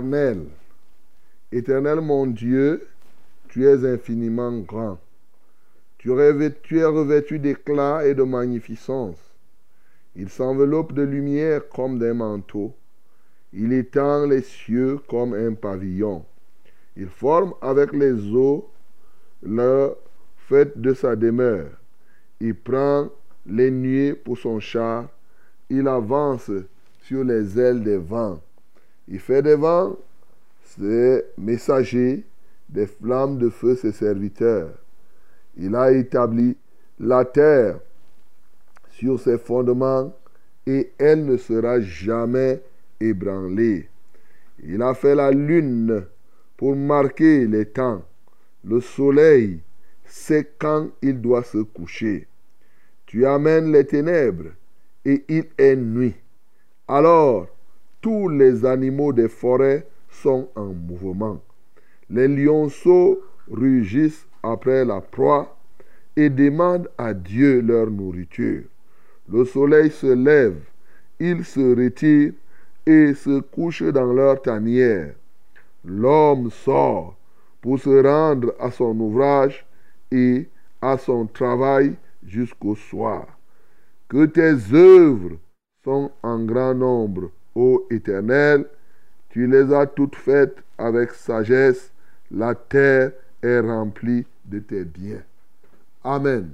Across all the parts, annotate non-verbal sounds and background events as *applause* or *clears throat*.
Bénis l'Éternel. Éternel mon Dieu, tu es infiniment grand. Tu, tu es revêtu d'éclat et de magnificence. Il s'enveloppe de lumière comme d'un manteau. Il étend les cieux comme un pavillon. Il forme avec les eaux le fait de sa demeure. Il prend les nuées pour son char. Il avance sur les ailes des vents. Il fait des vents ses messagers, des flammes de feu ses serviteurs. Il a établi la terre sur ses fondements et elle ne sera jamais ébranlée. Il a fait la lune pour marquer les temps. Le soleil sait quand il doit se coucher. Tu amènes les ténèbres et il est nuit. Alors tous les animaux des forêts sont en mouvement. Les lionceaux rugissent après la proie et demandent à Dieu leur nourriture. Le soleil se lève, ils se retirent et se couchent dans leur tanière. L'homme sort pour se rendre à son ouvrage et à son travail jusqu'au soir. Que tes œuvres sont en grand nombre Ô Éternel, tu les as toutes faites avec sagesse, la terre est remplie de tes biens. Amen.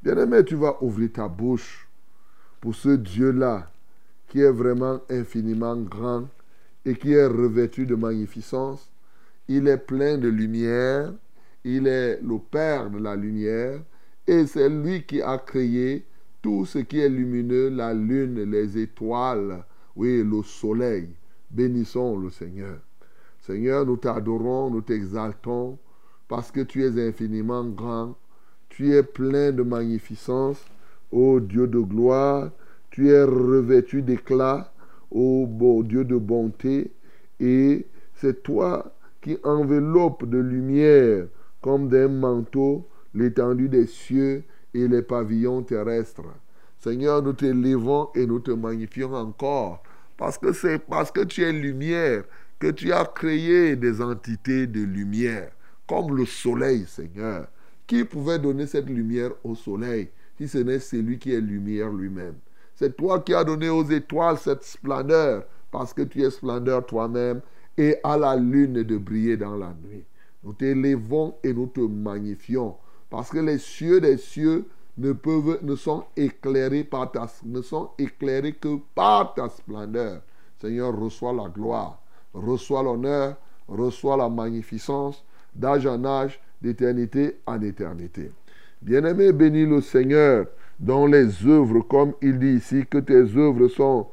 Bien-aimé, tu vas ouvrir ta bouche pour ce Dieu-là qui est vraiment infiniment grand et qui est revêtu de magnificence. Il est plein de lumière, il est le Père de la lumière et c'est lui qui a créé tout ce qui est lumineux, la lune, les étoiles, oui, le soleil. Bénissons le Seigneur. Seigneur, nous t'adorons, nous t'exaltons, parce que tu es infiniment grand, tu es plein de magnificence, ô Dieu de gloire, tu es revêtu d'éclat, ô Dieu de bonté, et c'est toi qui enveloppe de lumière comme d'un manteau l'étendue des cieux et les pavillons terrestres. Seigneur, nous t'élevons et nous te magnifions encore. Parce que c'est parce que tu es lumière que tu as créé des entités de lumière, comme le soleil, Seigneur. Qui pouvait donner cette lumière au soleil si ce n'est celui qui est lumière lui-même? C'est toi qui as donné aux étoiles cette splendeur, parce que tu es splendeur toi-même, et à la lune de briller dans la nuit. Nous t'élevons et nous te magnifions, parce que les cieux des cieux ne sont éclairés que par ta splendeur. Seigneur, reçois la gloire, reçois l'honneur, reçois la magnificence d'âge en âge, d'éternité en éternité. Bien-aimé, bénis le Seigneur dans les œuvres, comme il dit ici, que tes œuvres sont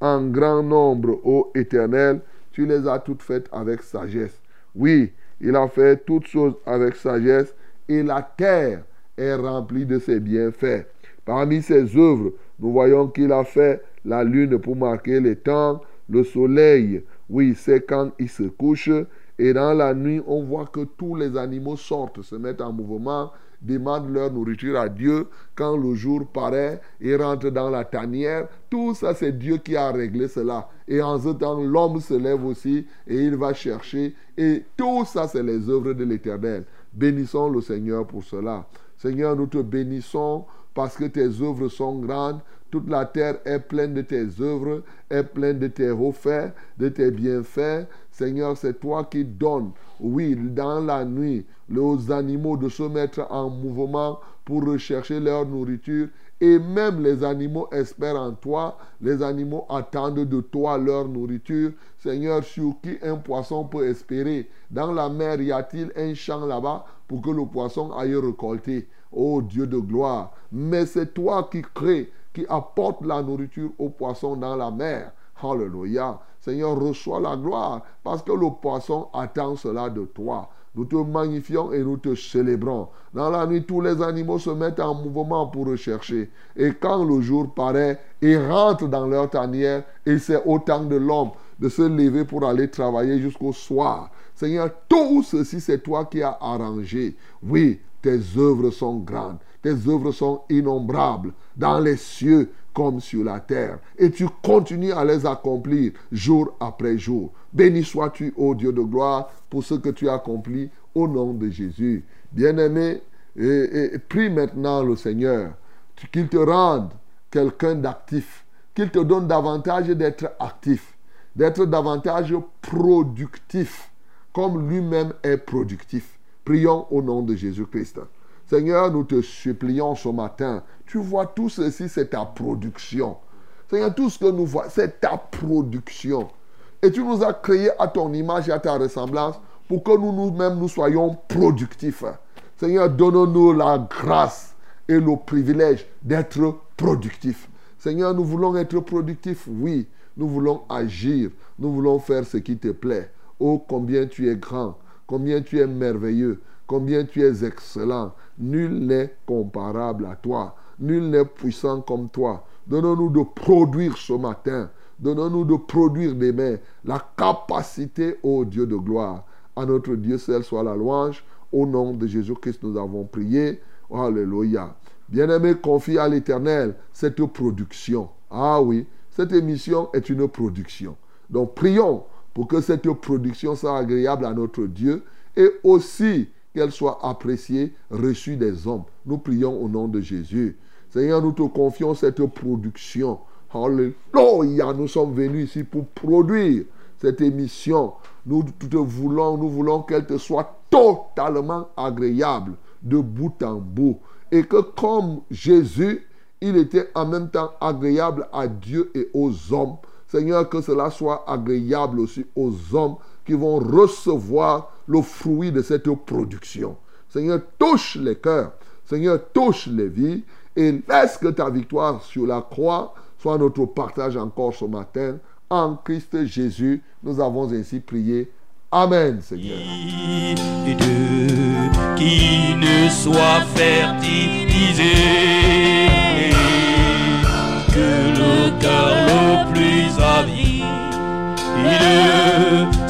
en grand nombre, ô Éternel, tu les as toutes faites avec sagesse. Oui, il a fait toutes choses avec sagesse et la terre est remplie de ses bienfaits. Parmi ses œuvres, nous voyons qu'il a fait la lune pour marquer les temps, le soleil, oui, c'est quand il se couche, et dans la nuit, on voit que tous les animaux sortent, se mettent en mouvement, demandent leur nourriture à Dieu. Quand le jour paraît, ils rentrent dans la tanière. Tout ça, c'est Dieu qui a réglé cela. Et en ce temps, l'homme se lève aussi et il va chercher. Et tout ça, c'est les œuvres de l'Éternel. Bénissons le Seigneur pour cela. Seigneur, nous te bénissons parce que tes œuvres sont grandes. Toute la terre est pleine de tes œuvres, est pleine de tes hauts faits, de tes bienfaits. Seigneur, c'est toi qui donnes, oui, dans la nuit, aux animaux de se mettre en mouvement pour rechercher leur nourriture. Et même les animaux espèrent en toi, les animaux attendent de toi leur nourriture. Seigneur, sur qui un poisson peut espérer? Dans la mer, y a-t-il un champ là-bas pour que le poisson aille récolter? Ô Dieu de gloire, mais c'est toi qui crées qui apporte la nourriture aux poissons dans la mer. Alléluia. Seigneur, reçois la gloire parce que le poisson attend cela de toi. Nous te magnifions et nous te célébrons. Dans la nuit, tous les animaux se mettent en mouvement pour rechercher. Et quand le jour paraît, ils rentrent dans leur tanière et c'est au temps de l'homme de se lever pour aller travailler jusqu'au soir. Seigneur, tout ceci, c'est toi qui as arrangé. Oui, tes œuvres sont grandes. Tes œuvres sont innombrables dans les cieux comme sur la terre. Et tu continues à les accomplir jour après jour. Béni sois-tu, ô Dieu de gloire, pour ce que tu as accompli au nom de Jésus. Bien-aimé, prie maintenant le Seigneur qu'il te rende quelqu'un d'actif, qu'il te donne davantage d'être actif, d'être davantage productif, comme lui-même est productif. Prions au nom de Jésus-Christ. Seigneur, nous te supplions ce matin. Tu vois, tout ceci, c'est ta production. Seigneur, tout ce que nous voyons, c'est ta production. Et tu nous as créés à ton image et à ta ressemblance pour que nous nous-mêmes nous soyons productifs. Seigneur, donne-nous la grâce et le privilège d'être productifs. Seigneur, nous voulons être productifs, oui. Nous voulons agir. Nous voulons faire ce qui te plaît. Oh, combien tu es grand, combien tu es merveilleux, combien tu es excellent. Nul n'est comparable à toi. Nul n'est puissant comme toi. Donne-nous de produire ce matin. Donne-nous de produire demain la capacité, ô Dieu de gloire. À notre Dieu seul soit la louange. Au nom de Jésus-Christ, nous avons prié. Alléluia. Bien-aimé, confie à l'Éternel cette production. Ah oui, cette émission est une production. Donc prions pour que cette production soit agréable à notre Dieu et aussi qu'elle soit appréciée, reçue des hommes. Nous prions au nom de Jésus. Seigneur, nous te confions cette production. Alléluia, nous sommes venus ici pour produire cette émission. Nous te voulons, nous voulons qu'elle te soit totalement agréable de bout en bout. Et que comme Jésus, il était en même temps agréable à Dieu et aux hommes. Seigneur, que cela soit agréable aussi aux hommes qui vont recevoir le fruit de cette production. Seigneur, touche les cœurs. Seigneur, touche les vies et laisse que ta victoire sur la croix soit notre partage encore ce matin. En Christ Jésus, nous avons ainsi prié. Amen, Seigneur. Qui ne soit fertilisé, que le cœur le plus avide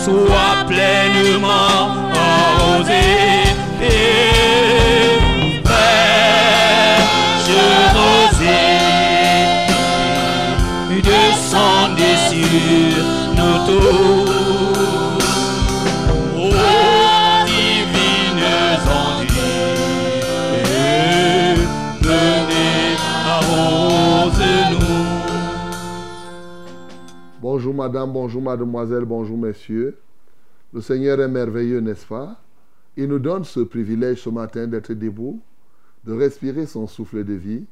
soit pleinement arrosé. Et fraîche rosée, descendez sur nos tours. Bonjour madame, bonjour mademoiselle, bonjour messieurs. Le Seigneur est merveilleux, n'est-ce pas? Il nous donne ce privilège ce matin d'être debout, de respirer son souffle de vie,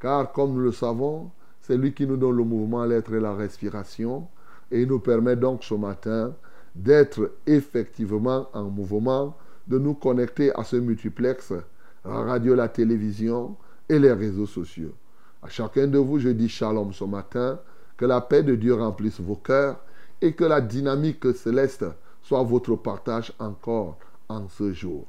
car comme nous le savons, c'est lui qui nous donne le mouvement, l'être et la respiration, et il nous permet donc ce matin d'être effectivement en mouvement, de nous connecter à ce multiplex, la radio, la télévision et les réseaux sociaux. À chacun de vous, je dis shalom ce matin, que la paix de Dieu remplisse vos cœurs et que la dynamique céleste soit votre partage encore en ce jour.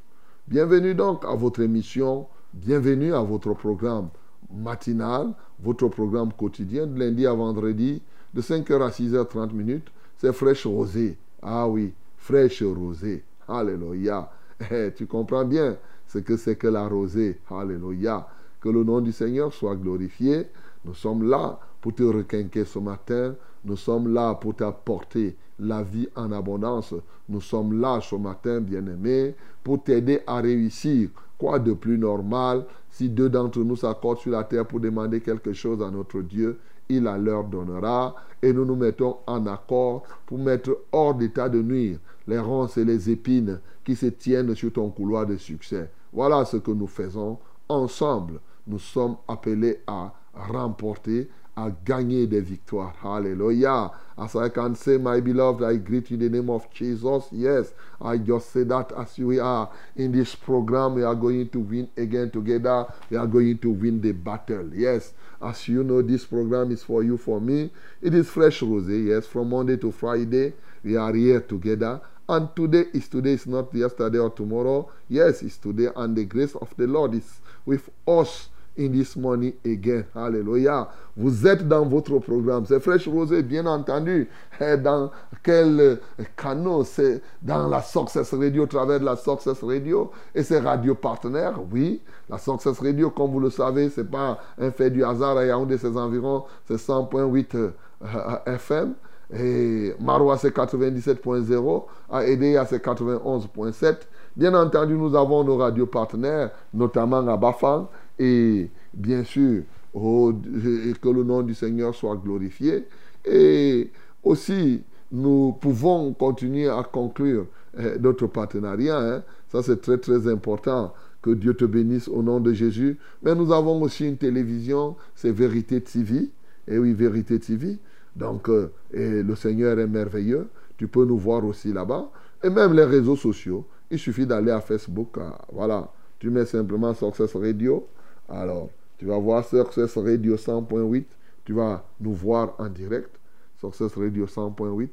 Bienvenue donc à votre émission, bienvenue à votre programme matinal, votre programme quotidien de lundi à vendredi de 5h à 6h30 minutes. C'est fraîche rosée. Ah oui, fraîche rosée. Alléluia. Eh, tu comprends bien ce que c'est que la rosée. Alléluia. Que le nom du Seigneur soit glorifié. Nous sommes là pour te requinquer ce matin. Nous sommes là pour t'apporter la vie en abondance. Nous sommes là ce matin, bien-aimé, pour t'aider à réussir. Quoi de plus normal si deux d'entre nous s'accordent sur la terre pour demander quelque chose à notre Dieu? Il la leur donnera et nous nous mettons en accord pour mettre hors d'état de nuire les ronces et les épines qui se tiennent sur ton couloir de succès. Voilà ce que nous faisons ensemble. Nous sommes appelés à remporter, à gagner des victoires. Hallelujah. As I can say, my beloved, I greet you in the name of Jesus. Yes, I just say that as we are in this program, we are going to win again together. We are going to win the battle. Yes, as you know, this program is for you, for me. It is fresh rose. Yes, from Monday to Friday, we are here together. And today is today, is not yesterday or tomorrow. Yes, it's today. And the grace of the Lord is with us in this morning again. Alléluia. Vous êtes dans votre programme. C'est Fresh Rosé, bien entendu. Dans quel canot? C'est dans la Success Radio, au travers de la Success Radio et ses radios partenaires. Oui, la Success Radio, comme vous le savez, c'est pas un fait du hasard. Il y a un de ses environs, c'est 100.8 FM. Et Marois, c'est 97.0. À EDA, c'est 91.7. Bien entendu, nous avons nos radios partenaires, notamment à Bafang et bien sûr, que le nom du Seigneur soit glorifié. Et aussi, nous pouvons continuer à conclure eh, d'autres partenariats. Hein. Ça, c'est très, très important. Que Dieu te bénisse au nom de Jésus. Mais nous avons aussi une télévision, c'est Vérité TV. Et oui, Vérité TV. Donc, euh, le Seigneur est merveilleux. Tu peux nous voir aussi là-bas. Et même les réseaux sociaux. Il suffit d'aller à Facebook. Ah, voilà. Tu mets simplement Success Radio. Alors, tu vas voir Success Radio 100.8. Tu vas nous voir en direct. Success Radio 100.8.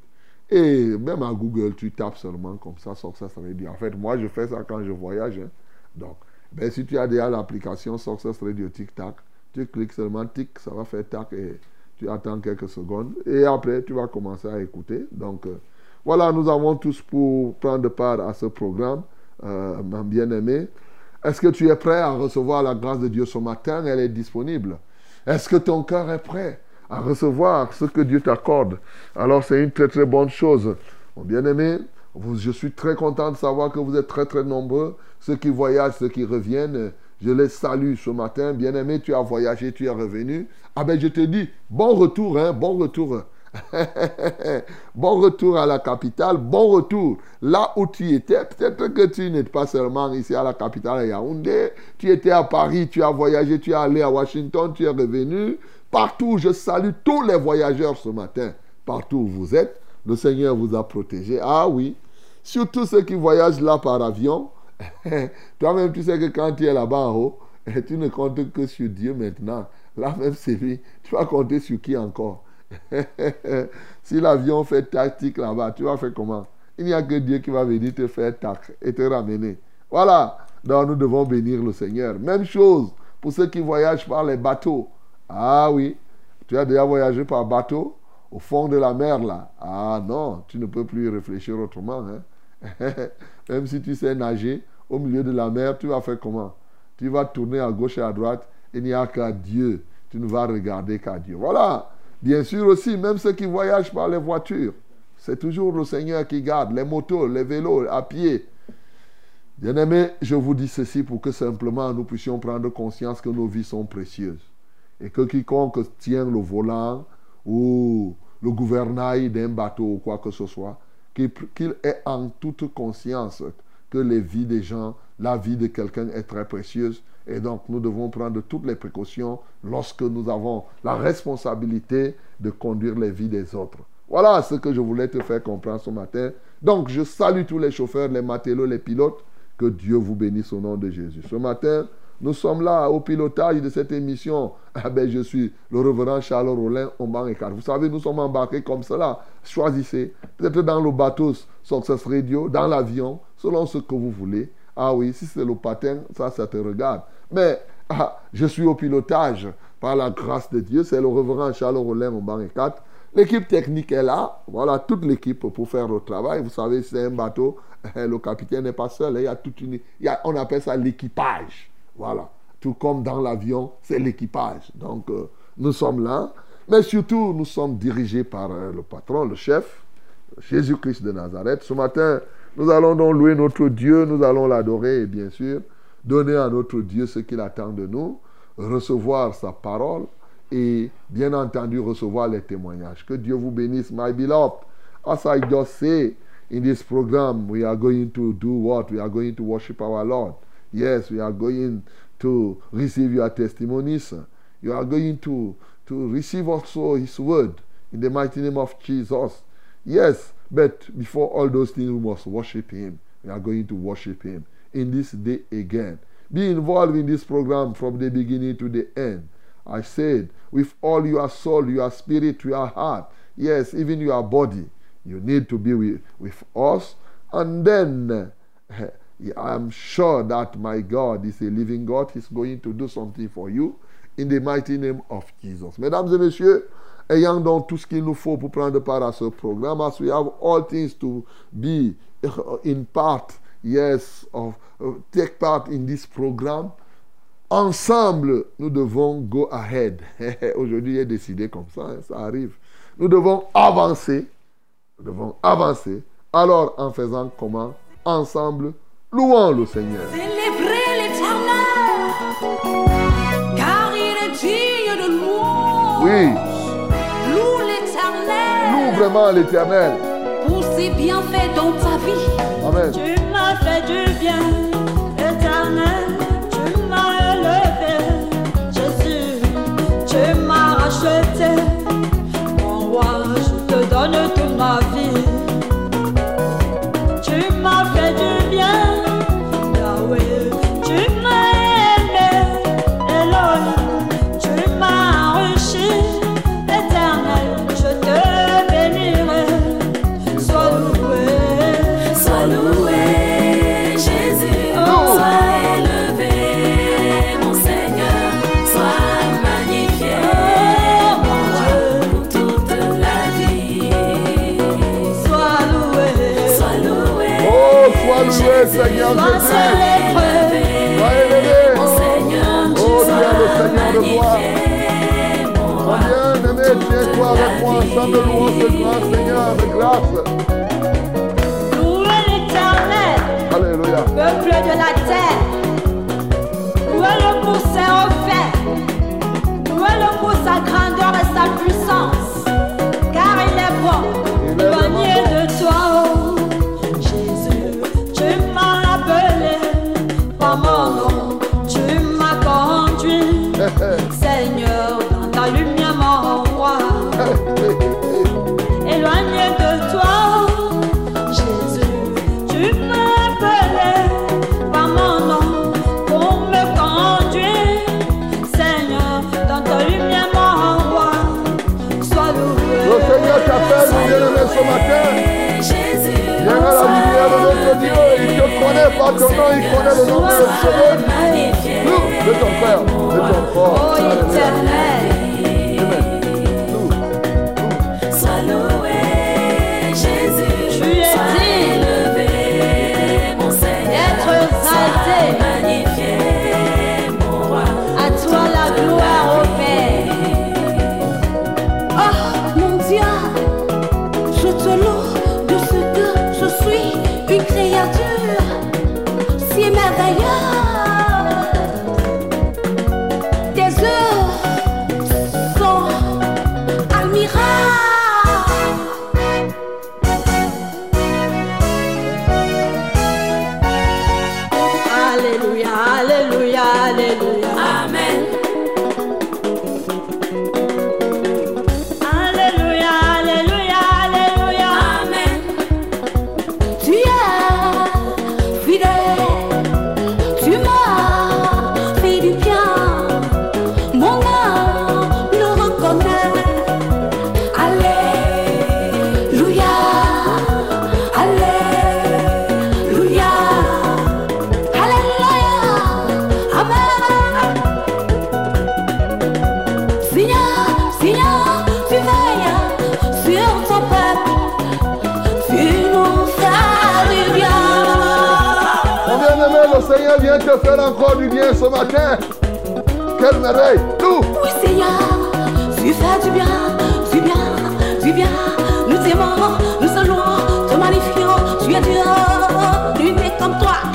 Et même à Google, tu tapes seulement comme ça, Success Radio. En fait, moi, je fais ça quand je voyage. Hein. Donc, ben, si tu as déjà l'application Success Radio Tic Tac, tu cliques seulement Tic, ça va faire Tac et tu attends quelques secondes. Et après, tu vas commencer à écouter. Donc, euh, voilà, nous avons tous pour prendre part à ce programme, euh, bien-aimé. Est-ce que tu es prêt à recevoir la grâce de Dieu ce matin? Elle est disponible. Est-ce que ton cœur est prêt à recevoir ce que Dieu t'accorde? Alors c'est une très très bonne chose. Mon bien-aimé, je suis très content de savoir que vous êtes très très nombreux. Ceux qui voyagent, ceux qui reviennent, je les salue ce matin. Bien-aimé, tu as voyagé, tu es revenu. Ah ben je te dis, bon retour, hein, bon retour. *laughs* bon retour à la capitale, bon retour là où tu étais. Peut-être que tu n'es pas seulement ici à la capitale à Yaoundé, tu étais à Paris, tu as voyagé, tu es allé à Washington, tu es revenu. Partout, je salue tous les voyageurs ce matin. Partout où vous êtes, le Seigneur vous a protégé. Ah oui, surtout ceux qui voyagent là par avion. *laughs* Toi-même, tu sais que quand tu es là-bas en haut, *laughs* tu ne comptes que sur Dieu maintenant. Là même, c'est lui. Tu vas compter sur qui encore? *laughs* si l'avion fait tactique là-bas, tu vas faire comment? Il n'y a que Dieu qui va venir te faire tac et te ramener. Voilà. Donc nous devons bénir le Seigneur. Même chose pour ceux qui voyagent par les bateaux. Ah oui, tu as déjà voyagé par bateau au fond de la mer là. Ah non, tu ne peux plus réfléchir autrement. Hein? *laughs* Même si tu sais nager au milieu de la mer, tu vas faire comment? Tu vas tourner à gauche et à droite. Il n'y a qu'à Dieu. Tu ne vas regarder qu'à Dieu. Voilà. Bien sûr aussi, même ceux qui voyagent par les voitures, c'est toujours le Seigneur qui garde, les motos, les vélos, à pied. Bien-aimés, je vous dis ceci pour que simplement nous puissions prendre conscience que nos vies sont précieuses. Et que quiconque tient le volant ou le gouvernail d'un bateau ou quoi que ce soit, qu'il ait en toute conscience que les vies des gens, la vie de quelqu'un est très précieuse Et donc, nous devons prendre toutes les précautions lorsque nous avons la responsabilité de conduire les vies des autres. Voilà ce que je voulais te faire comprendre ce matin. Donc, je salue tous les chauffeurs, les matelots, les pilotes. Que Dieu vous bénisse au nom de Jésus. Ce matin, nous sommes là au pilotage de cette émission. *laughs* Ah ben, je suis le reverend Charles Rollin au banc Vous savez, nous sommes embarqués comme cela. Choisissez. Peut-être dans le bateau Success Radio, dans l'avion, selon ce que vous voulez. Ah oui, si c'est le patin, ça, ça te regarde. Mais ah, je suis au pilotage par la grâce de Dieu. C'est le reverend Charles Rollin au banc 4. L'équipe technique est là. Voilà, toute l'équipe pour faire le travail. Vous savez, c'est un bateau. *laughs* Le capitaine n'est pas seul. Il y a toute une, on appelle ça l'équipage. Voilà. Tout comme dans l'avion, c'est l'équipage. Donc, euh, nous sommes là. Mais surtout, nous sommes dirigés par euh, le patron, le chef, Jésus-Christ de Nazareth. Ce matin, nous allons donc louer notre Dieu, nous allons l'adorer et bien sûr, donner à notre Dieu ce qu'il attend de nous, recevoir sa parole et bien entendu recevoir les témoignages. Que Dieu vous bénisse, my beloved. As I just say in this program, we are going to do what? We are going to worship our Lord. Yes, we are going to receive your testimonies. You are going to, to receive also His word in the mighty name of Jesus. Yes, but before all those things, we must worship Him. We are going to worship Him in this day again. Be involved in this program from the beginning to the end. I said, with all your soul, your spirit, your heart, yes, even your body, you need to be with, with us. And then *laughs* I am sure that my God is a living God. He's going to do something for you in the mighty name of Jesus. Mesdames et messieurs, ayant donc tout ce qu'il nous faut pour prendre part à ce programme, as we have all things to be in part, yes, of, uh, take part in this program, ensemble, nous devons go ahead. *laughs* Aujourd'hui, j'ai décidé comme ça, hein, ça arrive. Nous devons avancer. Nous devons avancer. Alors, en faisant comment? Ensemble, louons le Seigneur. Célébrez vraiment l'éternel. pour ses bienfaits dans ta vie. Amen. Tu m'as fait du bien, éternel. Tu m'as élevé, Jésus. Tu m'as racheté. Mon roi, je te donne toute ma vie. Élevé. mon Seigneur, Oh, le Seigneur de gloire. Bien-aimé, tiens-toi avec moi par ton nom, il connaît le nom de magnifié, de ton frère, de ton. Vient te faire encore du bien ce matin. Quelle merveille. Tout. Oui, Seigneur, tu fais du bien, du bien, du bien. Nous t'aimons, nous saluons, te magnifions. Tu es Dieu, nul n'est comme toi.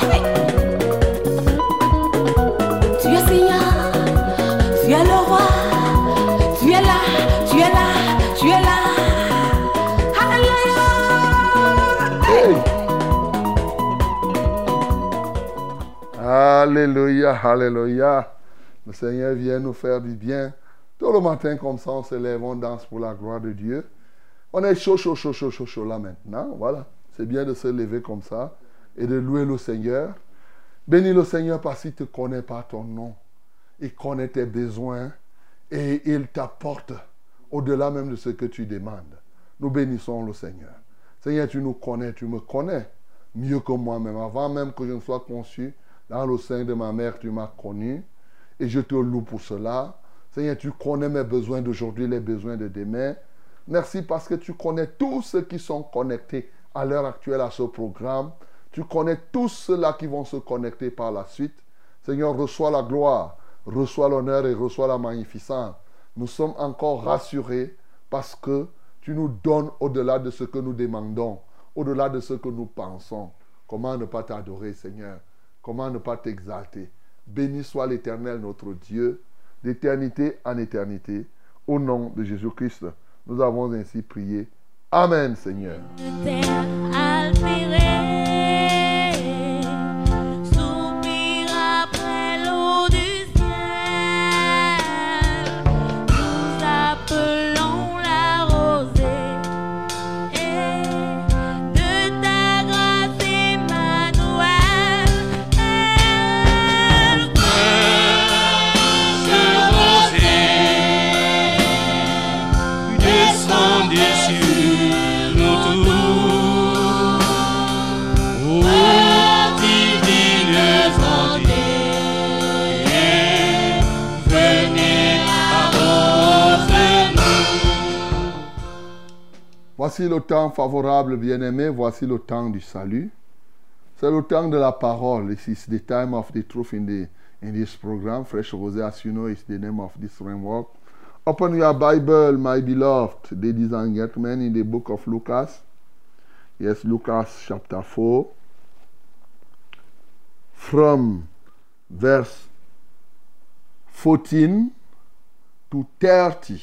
Alléluia, alléluia. Le Seigneur vient nous faire du bien. Tout le matin comme ça, on se lève, on danse pour la gloire de Dieu. On est chaud, chaud, chaud, chaud, chaud, chaud là maintenant. Voilà. C'est bien de se lever comme ça et de louer le Seigneur. Bénis le Seigneur parce qu'il te connaît par ton nom. Il connaît tes besoins et il t'apporte au-delà même de ce que tu demandes. Nous bénissons le Seigneur. Seigneur, tu nous connais, tu me connais mieux que moi-même. Avant même que je ne sois conçu dans le sein de ma mère, tu m'as connu et je te loue pour cela. Seigneur, tu connais mes besoins d'aujourd'hui, les besoins de demain. Merci parce que tu connais tous ceux qui sont connectés à l'heure actuelle à ce programme. Tu connais tous ceux-là qui vont se connecter par la suite. Seigneur, reçois la gloire, reçois l'honneur et reçois la magnificence. Nous sommes encore rassurés parce que tu nous donnes au-delà de ce que nous demandons, au-delà de ce que nous pensons. Comment ne pas t'adorer, Seigneur? Comment ne pas t'exalter? Béni soit l'Éternel, notre Dieu, d'éternité en éternité. Au nom de Jésus-Christ, nous avons ainsi prié. Amen, Seigneur. Voici le temps favorable, bien-aimé. Voici le temps du salut. C'est le temps de la parole. This is the time of the truth in, the, this program. Fresh Rose, as you know, is the name of this framework. Open your Bible, my beloved, ladies and gentlemen, in the book of Lucas. Yes, Lucas chapter 4. From verse 14 to 30.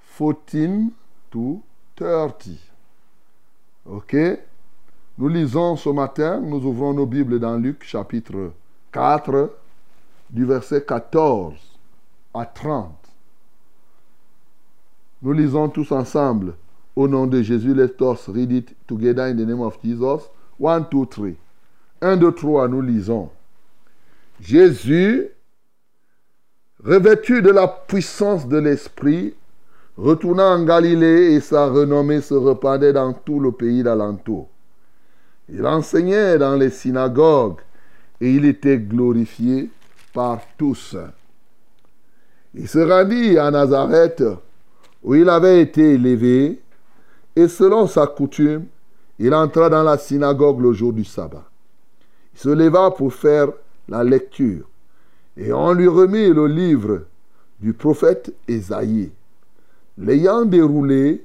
14 to 30. OK? Nous lisons ce matin, nous ouvrons nos Bibles dans Luc chapitre 4, du verset 14 à 30. Nous lisons tous ensemble. Au nom de Jésus, let us read it together in the name of Jesus. One, two, three. Un, deux, trois, nous lisons. Jésus, revêtu de la puissance de l'Esprit, retourna en Galilée et sa renommée se répandait dans tout le pays d'alentour. Il enseignait dans les synagogues et il était glorifié par tous. Il se rendit à Nazareth où il avait été élevé et selon sa coutume, il entra dans la synagogue le jour du sabbat. Il se leva pour faire la lecture et on lui remit le livre du prophète Ésaïe. L'ayant déroulé,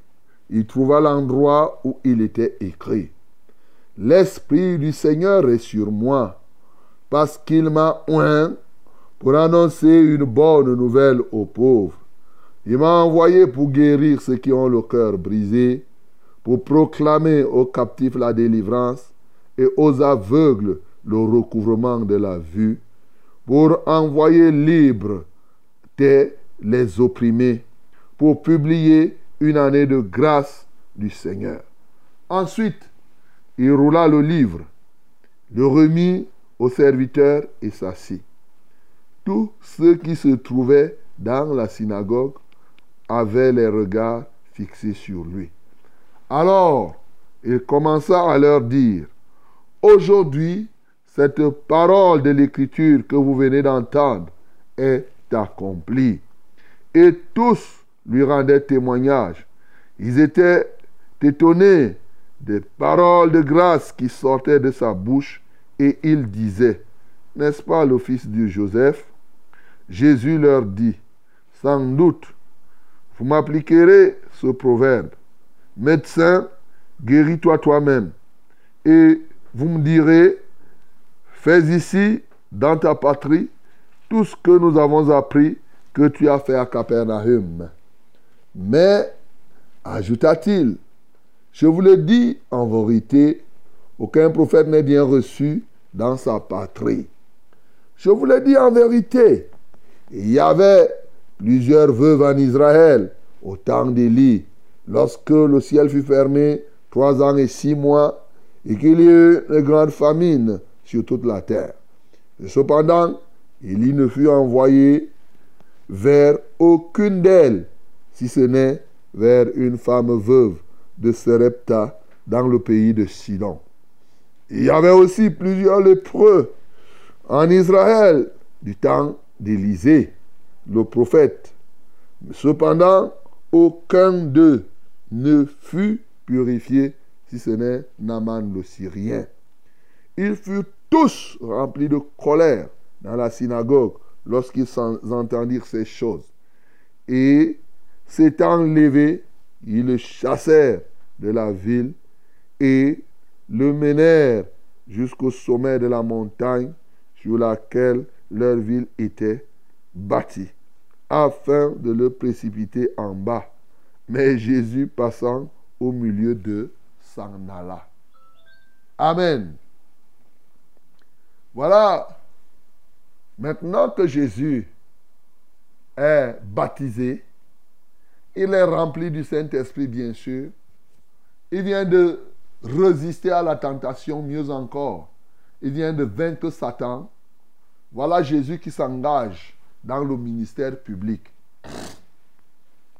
il trouva l'endroit où il était écrit. L'Esprit du Seigneur est sur moi, parce qu'il m'a oint pour annoncer une bonne nouvelle aux pauvres. Il m'a envoyé pour guérir ceux qui ont le cœur brisé, pour proclamer aux captifs la délivrance et aux aveugles le recouvrement de la vue, pour envoyer libres les opprimés, pour publier une année de grâce du Seigneur. Ensuite, il roula le livre, le remit au serviteur et s'assit. Tous ceux qui se trouvaient dans la synagogue avaient les regards fixés sur lui. Alors, il commença à leur dire, Aujourd'hui, cette parole de l'Écriture que vous venez d'entendre est accomplie. Et tous lui rendaient témoignage. Ils étaient étonnés des paroles de grâce qui sortaient de sa bouche et ils disaient, n'est-ce pas le fils de Joseph? Jésus leur dit, sans doute, vous m'appliquerez ce proverbe. Médecin, guéris-toi toi-même. Et vous me direz, fais ici, dans ta patrie, tout ce que nous avons appris que tu as fait à Capernaum. Mais, ajouta-t-il, je vous le dis en vérité, aucun prophète n'est bien reçu dans sa patrie. Je vous le dis en vérité, il y avait plusieurs veuves en Israël au temps d'Élie, lorsque le ciel fut fermé trois ans et six mois, et qu'il y eut une grande famine sur toute la terre. Et cependant, Élie ne fut envoyé vers aucune d'elles, si ce n'est vers une femme veuve de Serepta dans le pays de Sidon. Il y avait aussi plusieurs lépreux en Israël du temps d'Élisée, le prophète. Cependant, aucun d'eux ne fut purifié, si ce n'est Naman le Syrien. Ils furent tous remplis de colère dans la synagogue lorsqu'ils entendirent ces choses. Et s'étant levés, ils le chassèrent de la ville et le menèrent jusqu'au sommet de la montagne sur laquelle leur ville était bâtie, afin de le précipiter en bas. Mais Jésus passant au milieu d'eux s'en alla. Amen. Voilà. Maintenant que Jésus est baptisé, il est rempli du Saint-Esprit, bien sûr. Il vient de résister à la tentation, mieux encore. Il vient de vaincre Satan. Voilà Jésus qui s'engage dans le ministère public.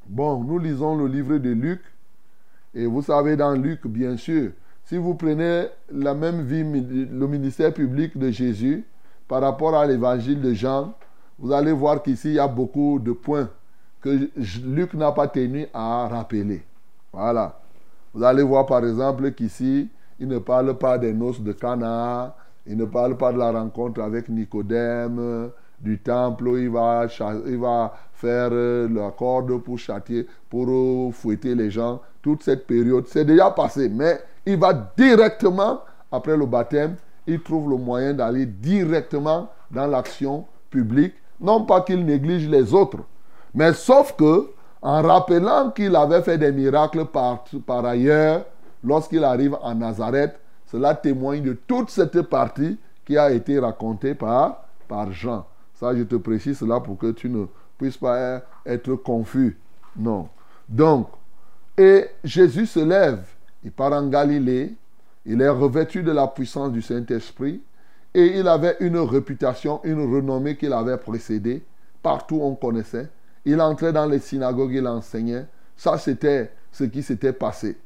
Bon, nous lisons le livre de Luc. Et vous savez, dans Luc, bien sûr, si vous prenez la même vie, le ministère public de Jésus, par rapport à l'évangile de Jean, vous allez voir qu'ici, il y a beaucoup de points que Luc n'a pas tenu à rappeler. Voilà. Vous allez voir par exemple qu'ici, il ne parle pas des noces de Cana, il ne parle pas de la rencontre avec Nicodème, du temple où il va, il va faire euh, la corde pour châtier, pour fouetter les gens. Toute cette période, c'est déjà passé. Mais il va directement, après le baptême, il trouve le moyen d'aller directement dans l'action publique. Non pas qu'il néglige les autres, mais sauf que, en rappelant qu'il avait fait des miracles par, ailleurs, lorsqu'il arrive à Nazareth, cela témoigne de toute cette partie qui a été racontée par, par Jean. Ça, je te précise cela pour que tu ne puisses pas être confus. Non. Donc, et Jésus se lève, il part en Galilée, il est revêtu de la puissance du Saint-Esprit et il avait une réputation, une renommée qu'il avait précédée. Partout on connaissait. Il entrait dans les synagogues, il enseignait. Ça, c'était ce qui s'était passé.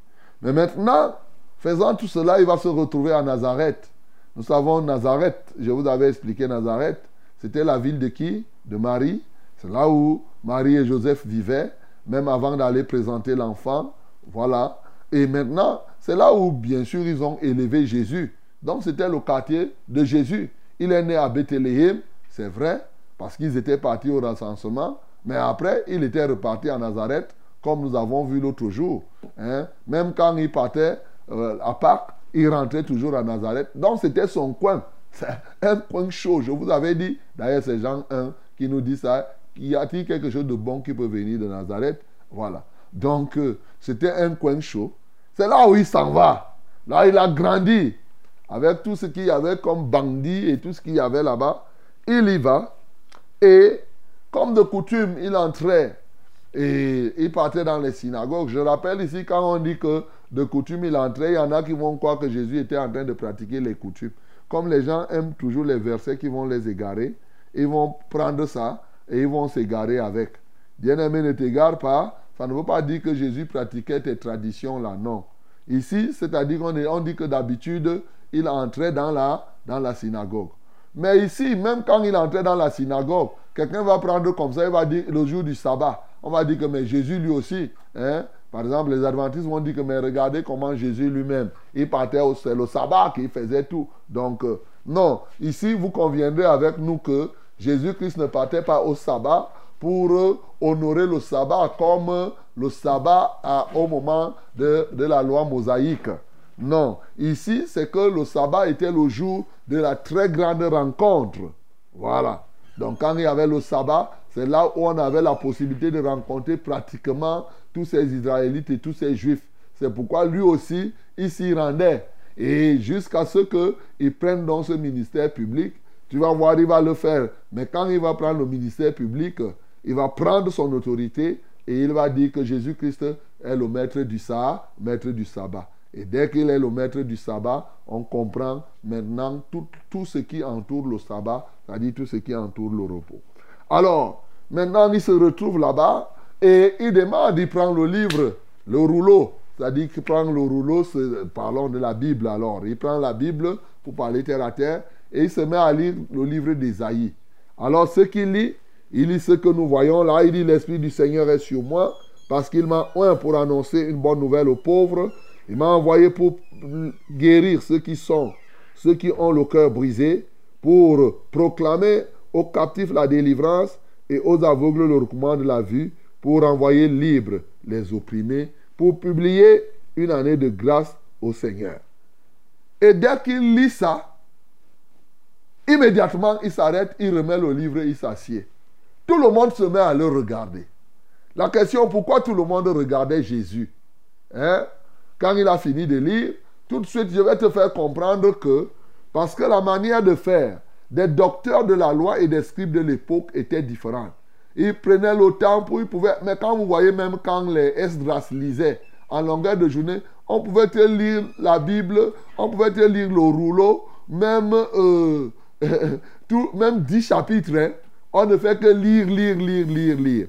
Mais maintenant, faisant tout cela, il va se retrouver à Nazareth. Nous savons Nazareth, je vous avais expliqué Nazareth, c'était la ville de qui? De Marie. C'est là où Marie et Joseph vivaient, même avant d'aller présenter l'enfant. Voilà. Et maintenant, c'est là où, bien sûr, ils ont élevé Jésus. Donc, c'était le quartier de Jésus. Il est né à Bethléem, c'est vrai, parce qu'ils étaient partis au recensement. Mais après, il était reparti à Nazareth, comme nous avons vu l'autre jour. Hein. Même quand il partait euh, à Pâques, il rentrait toujours à Nazareth. Donc, c'était son coin. *laughs* C'est un coin chaud. Je vous avais dit, d'ailleurs, c'est Jean 1 qui nous dit ça. Y a-t-il quelque chose de bon qui peut venir de Nazareth? Voilà. Donc, euh, c'était un coin chaud. C'est là où il s'en va. Là, il a grandi. Avec tout ce qu'il y avait comme bandits et tout ce qu'il y avait là-bas. Il y va. Et, comme de coutume, il entrait et il partait dans les synagogues. Je rappelle ici, quand on dit que de coutume il entrait, il y en a qui vont croire que Jésus était en train de pratiquer les coutumes. Comme les gens aiment toujours les versets qui vont les égarer, ils vont prendre ça et ils vont s'égarer avec. Bien-aimé, ne t'égare pas. Ça ne veut pas dire que Jésus pratiquait tes traditions là, non. Ici, c'est-à-dire qu'on on dit que d'habitude, il entrait dans la, dans la synagogue. Mais ici, même quand il entrait dans la synagogue, quelqu'un va prendre comme ça, il va dire le jour du sabbat. On va dire que mais Jésus lui aussi, hein, par exemple, les adventistes vont dire que, mais regardez comment Jésus lui-même, il partait, c'est le sabbat qu'il faisait tout. Donc, euh, Non, ici, vous conviendrez avec nous que Jésus-Christ ne partait pas au sabbat pour euh, honorer le sabbat comme le sabbat au moment de, de la loi mosaïque. Non, ici, c'est que le sabbat était le jour de la très grande rencontre. Voilà. Donc quand il y avait le sabbat, c'est là où on avait la possibilité de rencontrer pratiquement tous ces Israélites et tous ces Juifs. C'est pourquoi lui aussi, il s'y rendait. Et jusqu'à ce qu'il prenne dans ce ministère public, tu vas voir, il va le faire. Mais quand il va prendre le ministère public, il va prendre son autorité et il va dire que Jésus-Christ est le maître du sabbat, maître du sabbat. Et dès qu'il est le maître du sabbat, on comprend maintenant tout, tout ce qui entoure le sabbat, c'est-à-dire tout ce qui entoure le repos. Alors, maintenant, il se retrouve là-bas et il demande, il prend le livre, le rouleau, c'est-à-dire qu'il prend le rouleau, parlons de la Bible alors. Il prend la Bible pour parler terre à terre et il se met à lire le livre d'Ésaïe. Alors, ce qu'il lit, il lit ce que nous voyons là. Il dit L'Esprit du Seigneur est sur moi parce qu'il m'a oint pour annoncer une bonne nouvelle aux pauvres. Il m'a envoyé pour guérir ceux qui sont, ceux qui ont le cœur brisé, pour proclamer aux captifs la délivrance et aux aveugles le recommande de la vue, pour envoyer libres les opprimés, pour publier une année de grâce au Seigneur. Et dès qu'il lit ça, immédiatement il s'arrête, il remet le livre, il s'assied. Tout le monde se met à le regarder. La question, pourquoi tout le monde regardait Jésus Hein? Quand il a fini de lire, tout de suite, je vais te faire comprendre que, parce que la manière de faire des docteurs de la loi et des scribes de l'époque était différente. Ils prenaient le temps pour, ils pouvaient, mais quand vous voyez même quand les Esdras lisaient en longueur de journée, on pouvait te lire la Bible, on pouvait te lire le rouleau, même, euh, *laughs* tout, même 10 chapitres. hein. On ne fait que lire, lire, lire, lire, lire.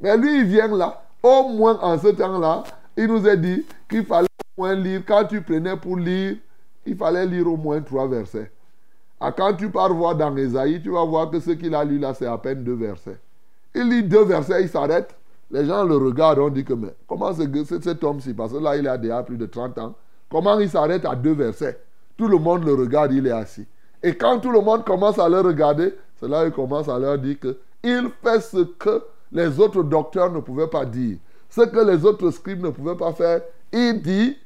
Mais lui, il vient là, au moins en ce temps-là, il nous a dit qu'il fallait au moins lire. Quand tu prenais pour lire, il fallait lire au moins trois versets. Ah, quand tu pars voir dans Esaïe, tu vas voir que ce qu'il a lu là, c'est à peine deux versets. Il lit deux versets, il s'arrête. Les gens le regardent, on dit que, mais comment c'est cet homme-ci Parce que là, il a déjà plus de 30 ans. Comment il s'arrête à deux versets? Tout le monde le regarde, il est assis. Et quand tout le monde commence à le regarder, qu'il commence à leur dire que il fait ce que les autres docteurs ne pouvaient pas dire. Ce que les autres scribes ne pouvaient pas faire. Il dit,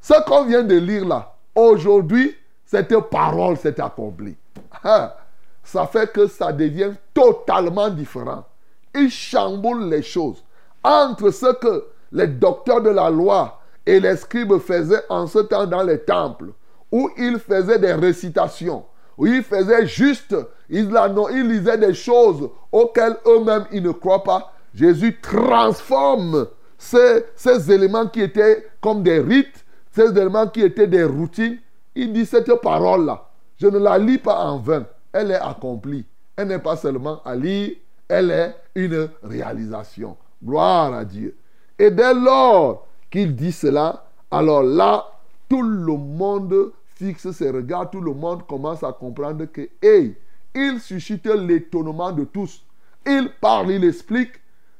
ce qu'on vient de lire là, aujourd'hui, cette parole s'est accomplie. Ah, ça fait que ça devient totalement différent. Il chamboule les choses. Entre ce que les docteurs de la loi et les scribes faisaient en ce temps dans les temples, où ils faisaient des récitations, où ils faisaient juste, ils, ils lisaient des choses auxquelles eux-mêmes ils ne croient pas. Jésus transforme ces, ces éléments qui étaient comme des rites, ces éléments qui étaient des routines. Il dit cette parole-là, je ne la lis pas en vain. Elle est accomplie. Elle n'est pas seulement à lire, elle est une réalisation. Gloire à Dieu. Et dès lors qu'il dit cela, alors là, tout le monde fixe ses regards, tout le monde commence à comprendre que, hey, il suscite l'étonnement de tous. Il parle, il explique.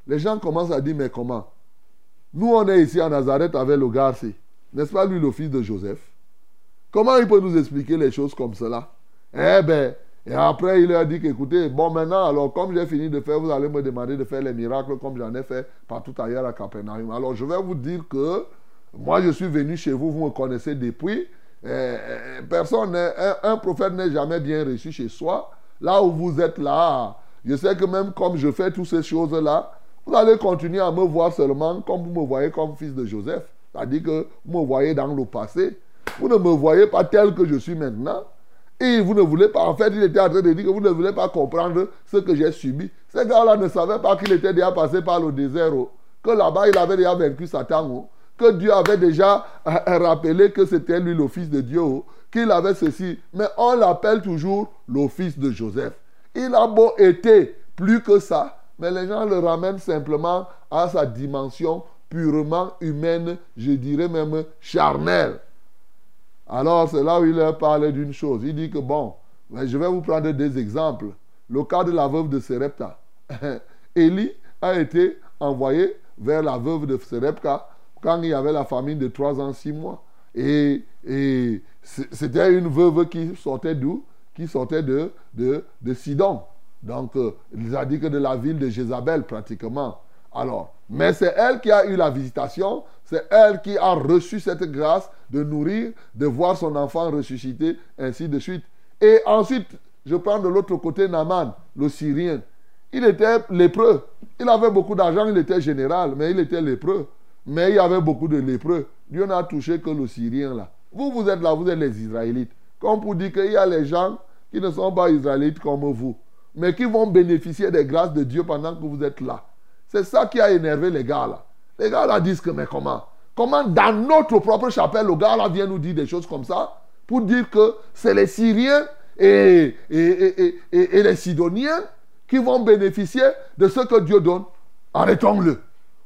Les gens commencent à dire, mais comment? Nous, on est ici à Nazareth avec le garci. N'est-ce pas lui le fils de Joseph? Comment il peut nous expliquer les choses comme cela? Eh bien, et après il leur dit qu'écoutez, bon maintenant, alors comme j'ai fini de faire, vous allez me demander de faire les miracles comme j'en ai fait partout ailleurs à Capernaum. Alors je vais vous dire que moi je suis venu chez vous, vous me connaissez depuis. Eh, eh, personne, n'est- un, un prophète n'est jamais bien reçu chez soi. Là où vous êtes là, je sais que même comme je fais toutes ces choses-là, vous allez continuer à me voir seulement comme vous me voyez comme fils de Joseph. C'est-à-dire que vous me voyez dans le passé. Vous ne me voyez pas tel que je suis maintenant. Et vous ne voulez pas, en fait, il était en train de dire que vous ne voulez pas comprendre ce que j'ai subi. Ces gars-là ne savaient pas qu'il était déjà passé par le désert, oh. que là-bas, il avait déjà vaincu Satan, oh. que Dieu avait déjà euh, euh, rappelé que c'était lui le fils de Dieu, oh. qu'il avait ceci. Mais on l'appelle toujours le fils de Joseph. Il a beau été plus que ça, mais les gens le ramènent simplement à sa dimension purement humaine, je dirais même charnelle. Alors, c'est là où il leur parle d'une chose. Il dit que, bon, je vais vous prendre des exemples. Le cas de la veuve de Serepta. *laughs* Élie a été envoyé vers la veuve de Serepta quand il y avait la famine de 3 ans, 6 mois. Et, c'était une veuve qui sortait d'où? Qui sortait de Sidon. Donc, euh, il a dit que de la ville de Jézabel, pratiquement. Alors, mais c'est elle qui a eu la visitation, c'est elle qui a reçu cette grâce de nourrir, de voir son enfant ressuscité, ainsi de suite. Et ensuite, je prends de l'autre côté Naaman, le Syrien. Il était lépreux. Il avait beaucoup d'argent, il était général, mais il était lépreux. Mais il y avait beaucoup de lépreux. Dieu n'a touché que le Syrien là. Vous, vous êtes là, vous êtes les Israélites. Comme pour dire qu'il y a les gens qui ne sont pas Israélites comme vous, mais qui vont bénéficier des grâces de Dieu pendant que vous êtes là. C'est ça qui a énervé les gars là. Les gars là disent que, mais comment? Comment dans notre propre chapelle, le gars là vient nous dire des choses comme ça pour dire que c'est les Syriens et, et, et- et- les Sidoniens qui vont bénéficier de ce que Dieu donne. Arrêtons-le.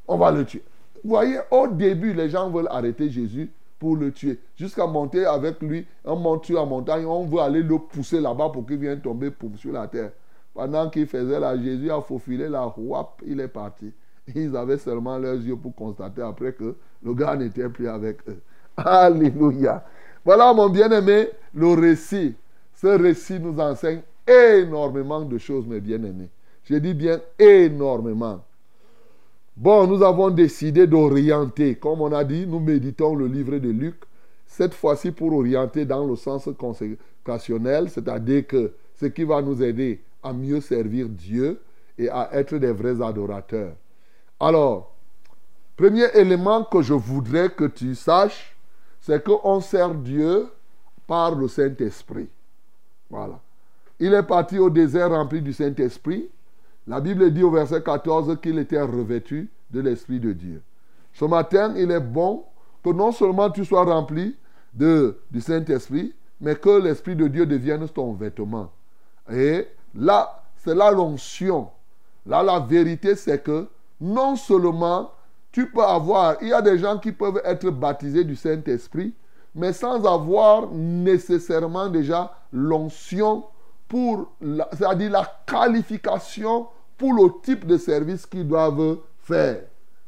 On va le tuer. Vous voyez, au début, les gens veulent arrêter Jésus pour le tuer. Jusqu'à monter avec lui, on monte sur la montagne, on veut aller le pousser là-bas pour qu'il vienne tomber pour- sur la terre. Pendant qu'il faisait là, Jésus a faufilé la wap, il est parti. Ils avaient seulement leurs yeux pour constater après que le gars n'était plus avec eux. *laughs* Alléluia. Voilà mon bien-aimé, le récit. Ce récit nous enseigne énormément de choses, mes bien-aimés. Je dis bien énormément. Bon, nous avons décidé d'orienter. Comme on a dit, nous méditons le livre de Luc. Cette fois-ci pour orienter dans le sens consécrationnel, c'est-à-dire que ce qui va nous aider à mieux servir Dieu et à être des vrais adorateurs. Alors, premier élément que je voudrais que tu saches, c'est qu'on sert Dieu par le Saint-Esprit. Voilà. Il est parti au désert rempli du Saint-Esprit. La Bible dit au verset 14 qu'il était revêtu de l'Esprit de Dieu. Ce matin, il est bon que non seulement tu sois rempli de, du Saint-Esprit, mais que l'Esprit de Dieu devienne ton vêtement. Là, c'est là l'onction. Là, la vérité, c'est que non seulement tu peux avoir, il y a des gens qui peuvent être baptisés du Saint-Esprit, mais sans avoir nécessairement déjà l'onction pour, c'est-à-dire la qualification pour le type de service qu'ils doivent faire.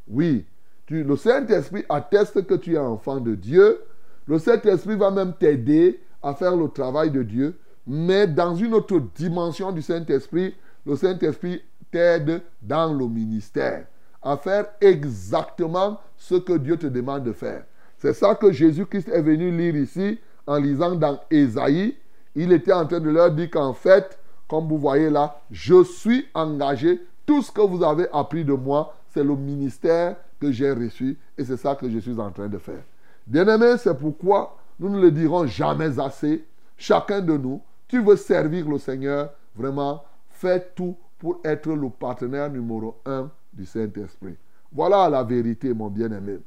Oui, le Saint-Esprit atteste que tu es enfant de Dieu. Le Saint-Esprit va même t'aider à faire le travail de Dieu. Mais dans une autre dimension du Saint-Esprit, le Saint-Esprit t'aide dans le ministère à faire exactement ce que Dieu te demande de faire. C'est ça que Jésus-Christ est venu lire ici en lisant dans Ésaïe. Il était en train de leur dire qu'en fait, comme vous voyez là, je suis engagé. Tout ce que vous avez appris de moi, c'est le ministère que j'ai reçu et c'est ça que je suis en train de faire. Bien-aimés, c'est pourquoi nous ne le dirons jamais assez. Chacun de nous, tu veux servir le Seigneur, vraiment, fais tout pour être le partenaire numéro un du Saint-Esprit. Voilà la vérité, mon bien-aimé.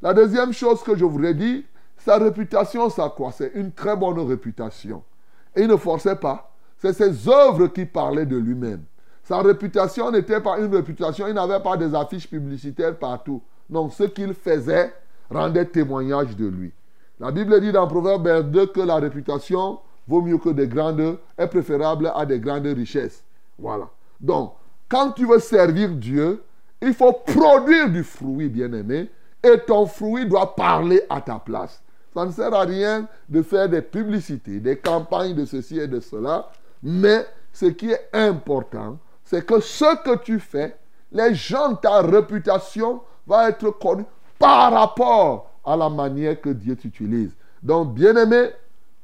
La deuxième chose que je voudrais dire, sa réputation s'accroissait, une très bonne réputation. Et il ne forçait pas. C'est ses œuvres qui parlaient de lui-même. Sa réputation n'était pas une réputation, il n'avait pas des affiches publicitaires partout. Non, ce qu'il faisait rendait témoignage de lui. La Bible dit dans Proverbe 2 que la réputation vaut mieux que des grandes, est préférable à des grandes richesses. Voilà. Donc, quand tu veux servir Dieu, il faut produire du fruit, bien-aimé, et ton fruit doit parler à ta place. Ça ne sert à rien de faire des publicités, des campagnes de ceci et de cela, mais ce qui est important, c'est que ce que tu fais, les gens, ta réputation va être connue par rapport à la manière que Dieu t'utilise. Donc, bien-aimé,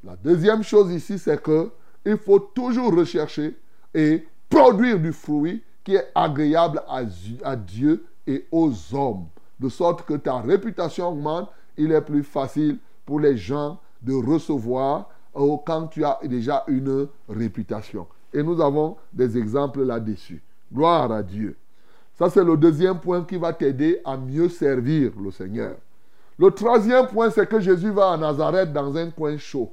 la deuxième chose ici, c'est que il faut toujours rechercher et produire du fruit qui est agréable à, Dieu et aux hommes. De sorte que ta réputation augmente, il est plus facile pour les gens de recevoir euh, quand tu as déjà une réputation. Et nous avons des exemples là-dessus. Gloire à Dieu. Ça, c'est le deuxième point qui va t'aider à mieux servir le Seigneur. Le troisième point, c'est que Jésus va à Nazareth dans un coin chaud.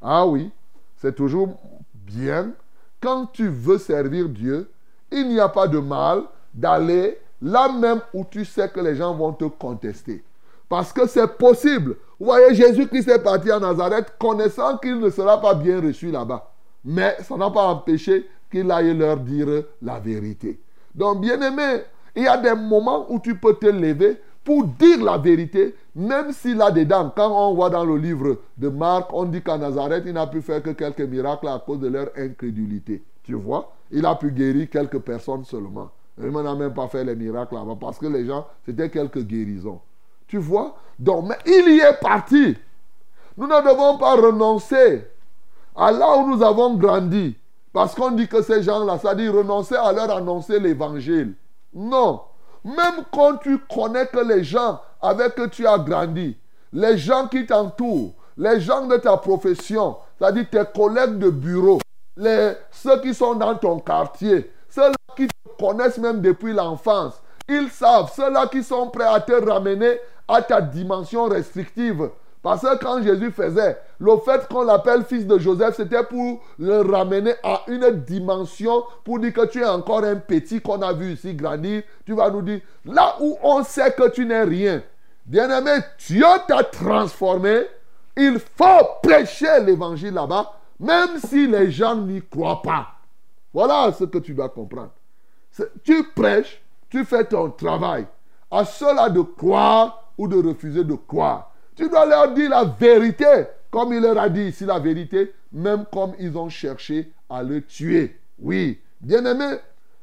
Ah oui, c'est toujours bien. Quand tu veux servir Dieu, il n'y a pas de mal d'aller là même où tu sais que les gens vont te contester. Parce que c'est possible. Vous voyez, Jésus-Christ est parti à Nazareth connaissant qu'il ne sera pas bien reçu là-bas. Mais ça n'a pas empêché qu'il aille leur dire la vérité. Donc, bien aimé, il y a des moments où tu peux te lever pour dire la vérité, même si là-dedans, quand on voit dans le livre de Marc, on dit qu'à Nazareth, il n'a pu faire que quelques miracles à cause de leur incrédulité. Tu vois? Il a pu guérir quelques personnes seulement. Il n'a même pas fait les miracles là-bas parce que les gens, c'était quelques guérisons. Tu vois? Donc, mais il y est parti. Nous ne devons pas renoncer à là où nous avons grandi. Parce qu'on dit que ces gens-là, ça dit renoncer à leur annoncer l'évangile. Non. Même quand tu connais que les gens avec qui tu as grandi, les gens qui t'entourent, les gens de ta profession, c'est-à-dire tes collègues de bureau, les, ceux qui sont dans ton quartier, ceux qui te connaissent même depuis l'enfance, ils savent, ceux-là qui sont prêts à te ramener à ta dimension restrictive. Parce que quand Jésus faisait, le fait qu'on l'appelle fils de Joseph, c'était pour le ramener à une dimension, pour dire que tu es encore un petit qu'on a vu ici grandir. Tu vas nous dire, là où on sait que tu n'es rien, bien-aimé, Dieu t'a transformé, il faut prêcher l'évangile là-bas, même si les gens n'y croient pas. Voilà ce que tu dois comprendre. Tu prêches, tu fais ton travail. À cela de croire ou de refuser de croire. Tu dois leur dire la vérité, comme il leur a dit ici la vérité, même comme ils ont cherché à le tuer. Oui, bien-aimé,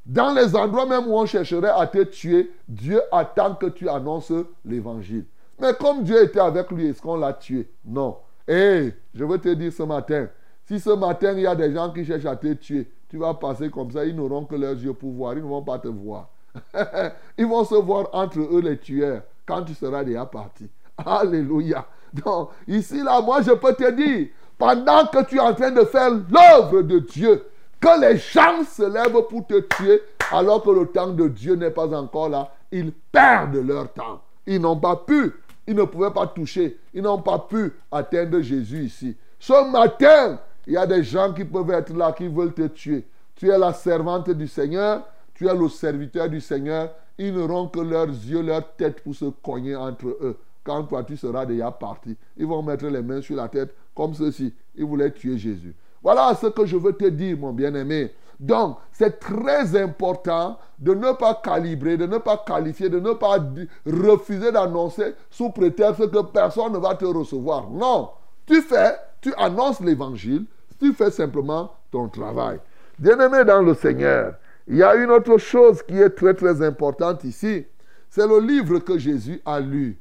dans les endroits même où on chercherait à te tuer, Dieu attend que tu annonces l'évangile. Mais comme Dieu était avec lui, est-ce qu'on l'a tué? Non. Et je veux te dire ce matin, si ce matin il y a des gens qui cherchent à te tuer, tu vas passer comme ça, ils n'auront que leurs yeux pour voir, ils ne vont pas te voir. *laughs* ils vont se voir entre eux les tueurs quand tu seras déjà parti. Alléluia. Donc, ici, là, moi, je peux te dire, pendant que tu es en train de faire l'œuvre de Dieu, que les gens se lèvent pour te tuer, alors que le temps de Dieu n'est pas encore là, ils perdent leur temps. Ils n'ont pas pu, ils ne pouvaient pas toucher, ils n'ont pas pu atteindre Jésus ici. Ce matin, il y a des gens qui peuvent être là, qui veulent te tuer. Tu es la servante du Seigneur, tu es le serviteur du Seigneur. Ils n'auront que leurs yeux, leur tête pour se cogner entre eux quand toi tu seras déjà parti, ils vont mettre les mains sur la tête comme ceci. Ils voulaient tuer Jésus. Voilà ce que je veux te dire, mon bien-aimé. Donc, c'est très important de ne pas calibrer, de ne pas qualifier, de ne pas refuser d'annoncer sous prétexte que personne ne va te recevoir. Non, tu fais, tu annonces l'évangile, tu fais simplement ton travail. Bien-aimé dans le Seigneur, il y a une autre chose qui est très très importante ici. C'est le livre que Jésus a lu.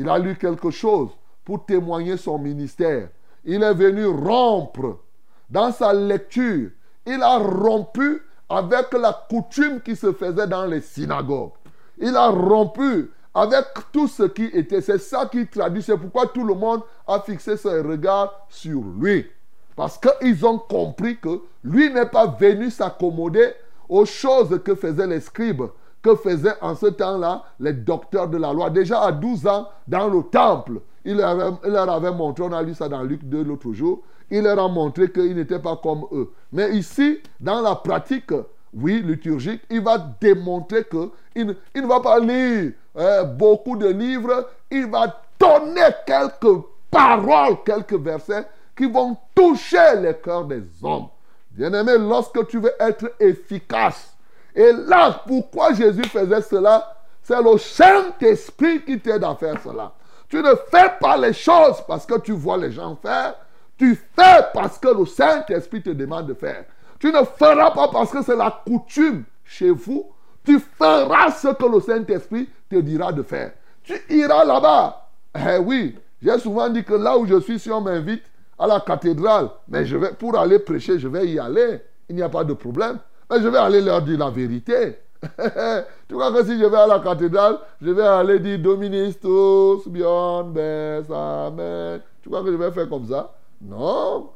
Il a lu quelque chose pour témoigner son ministère. Il est venu rompre dans sa lecture. Il a rompu avec la coutume qui se faisait dans les synagogues. Il a rompu avec tout ce qui était. C'est ça qui traduit. C'est pourquoi tout le monde a fixé ses regards sur lui. Parce qu'ils ont compris que lui n'est pas venu s'accommoder aux choses que faisaient les scribes que faisaient en ce temps-là les docteurs de la loi. Déjà à 12 ans, dans le temple, il leur avait, montré, on a lu ça dans Luc 2 l'autre jour, il leur a montré qu'ils n'étaient pas comme eux. Mais ici, dans la pratique, oui, liturgique, il va démontrer qu'il il ne va pas lire euh, beaucoup de livres, il va donner quelques paroles, quelques versets qui vont toucher les cœurs des hommes. Bien-aimé, lorsque tu veux être efficace, et là, pourquoi Jésus faisait cela? C'est le Saint-Esprit qui t'aide à faire cela. Tu ne fais pas les choses parce que tu vois les gens faire. Tu fais parce que le Saint-Esprit te demande de faire. Tu ne feras pas parce que c'est la coutume chez vous. Tu feras ce que le Saint-Esprit te dira de faire. Tu iras là-bas. Eh oui, j'ai souvent dit que là où je suis, si on m'invite à la cathédrale, mais je vais, pour aller prêcher, je vais y aller. Il n'y a pas de problème. Mais je vais aller leur dire la vérité. *laughs* tu crois que si je vais à la cathédrale, je vais aller dire Dominus tous, Bion, Amen. Tu crois que je vais faire comme ça? Non.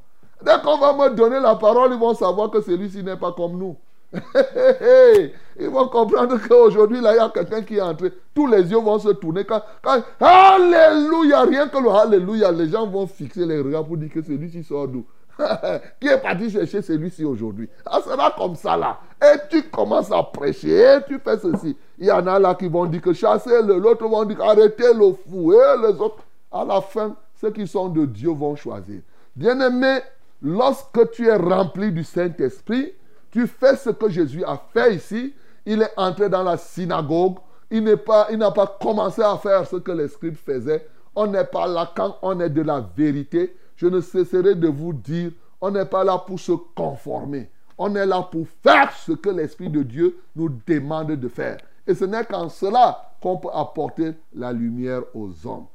Dès qu'on va me donner la parole, ils vont savoir que celui-ci n'est pas comme nous. *laughs* ils vont comprendre qu'aujourd'hui, là, il y a quelqu'un qui est entré. Tous les yeux vont se tourner. Quand, quand Alléluia, rien que le Alléluia, les gens vont fixer les regards pour dire que celui-ci sort d'où? *laughs* qui est parti chercher celui-ci aujourd'hui? Ça sera comme ça là. Et tu commences à prêcher, et tu fais ceci. Il y en a là qui vont dire que chassez-le, l'autre vont dire arrêtez le fou, et les autres. À la fin, ceux qui sont de Dieu vont choisir. Bien-aimé, lorsque tu es rempli du Saint-Esprit, tu fais ce que Jésus a fait ici. Il est entré dans la synagogue il n'est pas, il n'a pas commencé à faire ce que les scribes faisaient. On n'est pas là quand on est de la vérité. Je ne cesserai de vous dire, on n'est pas là pour se conformer. On est là pour faire ce que l'Esprit de Dieu nous demande de faire. Et ce n'est qu'en cela qu'on peut apporter la lumière aux hommes.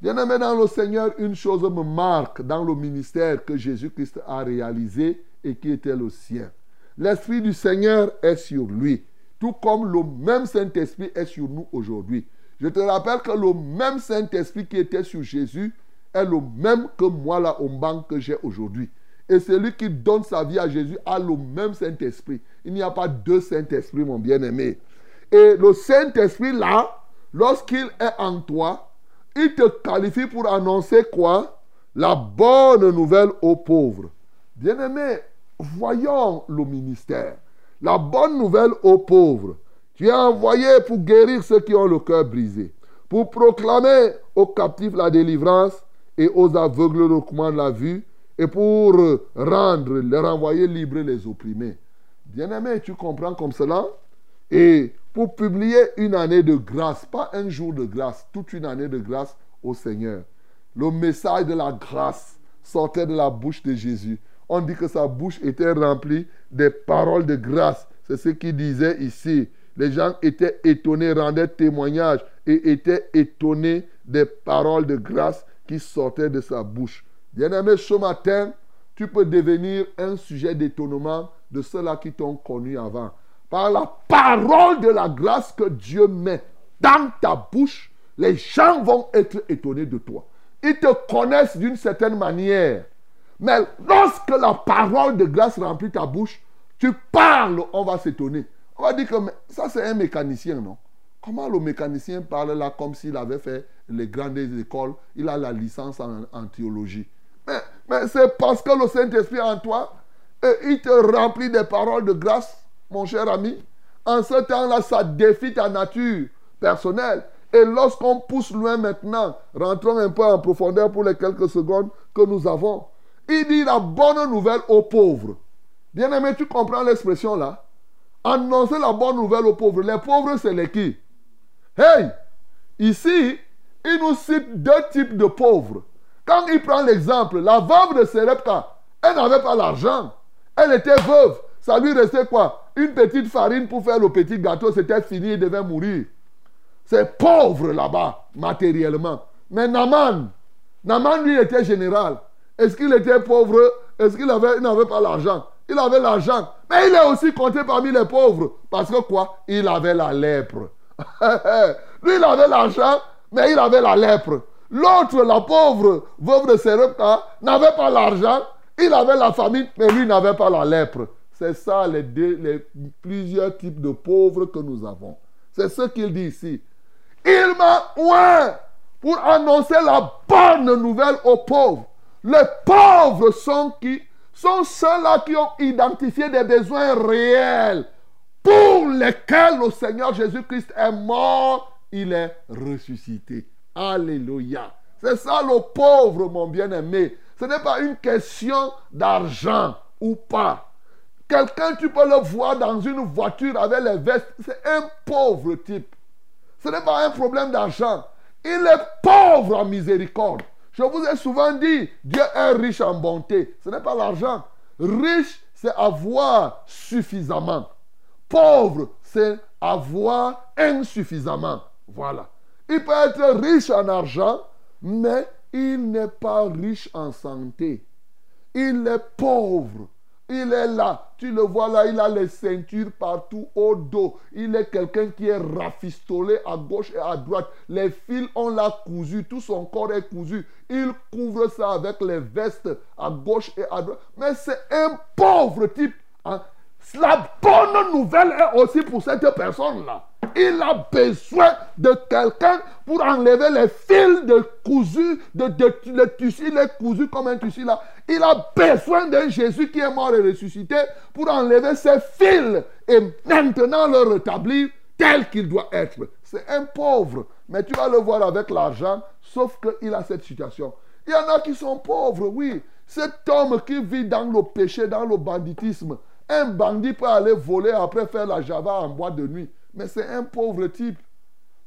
Bien-aimé dans le Seigneur, une chose me marque dans le ministère que Jésus-Christ a réalisé et qui était le sien. L'Esprit du Seigneur est sur lui, tout comme le même Saint-Esprit est sur nous aujourd'hui. Je te rappelle que le même Saint-Esprit qui était sur Jésus est le même que moi là au banc que j'ai aujourd'hui. Et celui qui donne sa vie à Jésus a le même Saint-Esprit. Il n'y a pas deux Saint-Esprits, mon bien-aimé. Et le Saint-Esprit là, lorsqu'il est en toi, il te qualifie pour annoncer quoi? La bonne nouvelle aux pauvres. Bien-aimé, voyons le ministère. La bonne nouvelle aux pauvres. Tu es envoyé pour guérir ceux qui ont le cœur brisé, pour proclamer aux captifs la délivrance et aux aveugles le recommande la vue, et pour rendre, les renvoyer libres les opprimés. Bien-aimé, tu comprends comme cela? Et pour publier une année de grâce, pas un jour de grâce, toute une année de grâce au Seigneur. Le message de la grâce sortait de la bouche de Jésus. On dit que sa bouche était remplie des paroles de grâce. C'est ce qu'il disait ici. Les gens étaient étonnés, rendaient témoignage et étaient étonnés des paroles de grâce qui sortaient de sa bouche. Bien-aimé, ce matin, tu peux devenir un sujet d'étonnement de ceux-là qui t'ont connu avant. Par la parole de la grâce que Dieu met dans ta bouche, les gens vont être étonnés de toi. Ils te connaissent d'une certaine manière. Mais lorsque la parole de grâce remplit ta bouche, tu parles, on va s'étonner. On va dire que ça c'est un mécanicien, non? Comment le mécanicien parle là comme s'il avait fait les grandes écoles, il a la licence en, théologie. Mais, mais c'est parce que le Saint-Esprit en toi, et il te remplit des paroles de grâce, mon cher ami. En ce temps-là, ça défie ta nature personnelle. Et lorsqu'on pousse loin maintenant, rentrons un peu en profondeur pour les quelques secondes que nous avons. Il dit la bonne nouvelle aux pauvres. Bien-aimé, tu comprends l'expression là? Annoncer la bonne nouvelle aux pauvres. Les pauvres, c'est les qui? Hey Ici, il nous cite deux types de pauvres. Quand il prend l'exemple, la veuve de Serepta, elle n'avait pas l'argent. Elle était veuve. Ça lui restait quoi? Une petite farine pour faire le petit gâteau. C'était fini, il devait mourir. C'est pauvre là-bas, matériellement. Mais Naman, Naman lui était général. Est-ce qu'il était pauvre? Est-ce qu'il avait, n'avait pas l'argent? Il avait l'argent. Mais il est aussi compté parmi les pauvres. Parce que quoi? Il avait la lèpre. *laughs* lui, il avait l'argent, mais il avait la lèpre. L'autre, la pauvre veuve de Serepta, n'avait pas l'argent, il avait la famille, mais lui n'avait pas la lèpre. C'est ça les, les plusieurs types de pauvres que nous avons. C'est ce qu'il dit ici. Il m'a oint pour annoncer la bonne nouvelle aux pauvres. Les pauvres sont qui? Sont ceux-là qui ont identifié des besoins réels pour lesquels le Seigneur Jésus-Christ est mort, il est ressuscité. Alléluia. C'est ça le pauvre, mon bien-aimé. Ce n'est pas une question d'argent ou pas. Quelqu'un, tu peux le voir dans une voiture avec les vestes. C'est un pauvre type. Ce n'est pas un problème d'argent. Il est pauvre en miséricorde. Je vous ai souvent dit, Dieu est riche en bonté. Ce n'est pas l'argent. Riche, c'est avoir suffisamment. Pauvre, c'est avoir insuffisamment. Voilà. Il peut être riche en argent, mais il n'est pas riche en santé. Il est pauvre. Il est là. Tu le vois là, il a les ceintures partout au dos. Il est quelqu'un qui est rafistolé à gauche et à droite. Les fils, on l'a cousu. Tout son corps est cousu. Il couvre ça avec les vestes à gauche et à droite. Mais c'est un pauvre type. Hein. La bonne nouvelle est aussi pour cette personne-là. Il a besoin de quelqu'un pour enlever les fils de cousu, de, de, le tissu, il est cousu comme un tissu là. Il a besoin d'un Jésus qui est mort et ressuscité pour enlever ses fils et maintenant le rétablir tel qu'il doit être. C'est un pauvre, mais tu vas le voir avec l'argent, sauf qu'il a cette situation. Il y en a qui sont pauvres, oui. Cet homme qui vit dans le péché, dans le banditisme, un bandit peut aller voler après faire la java en bois de nuit. Mais c'est un pauvre type.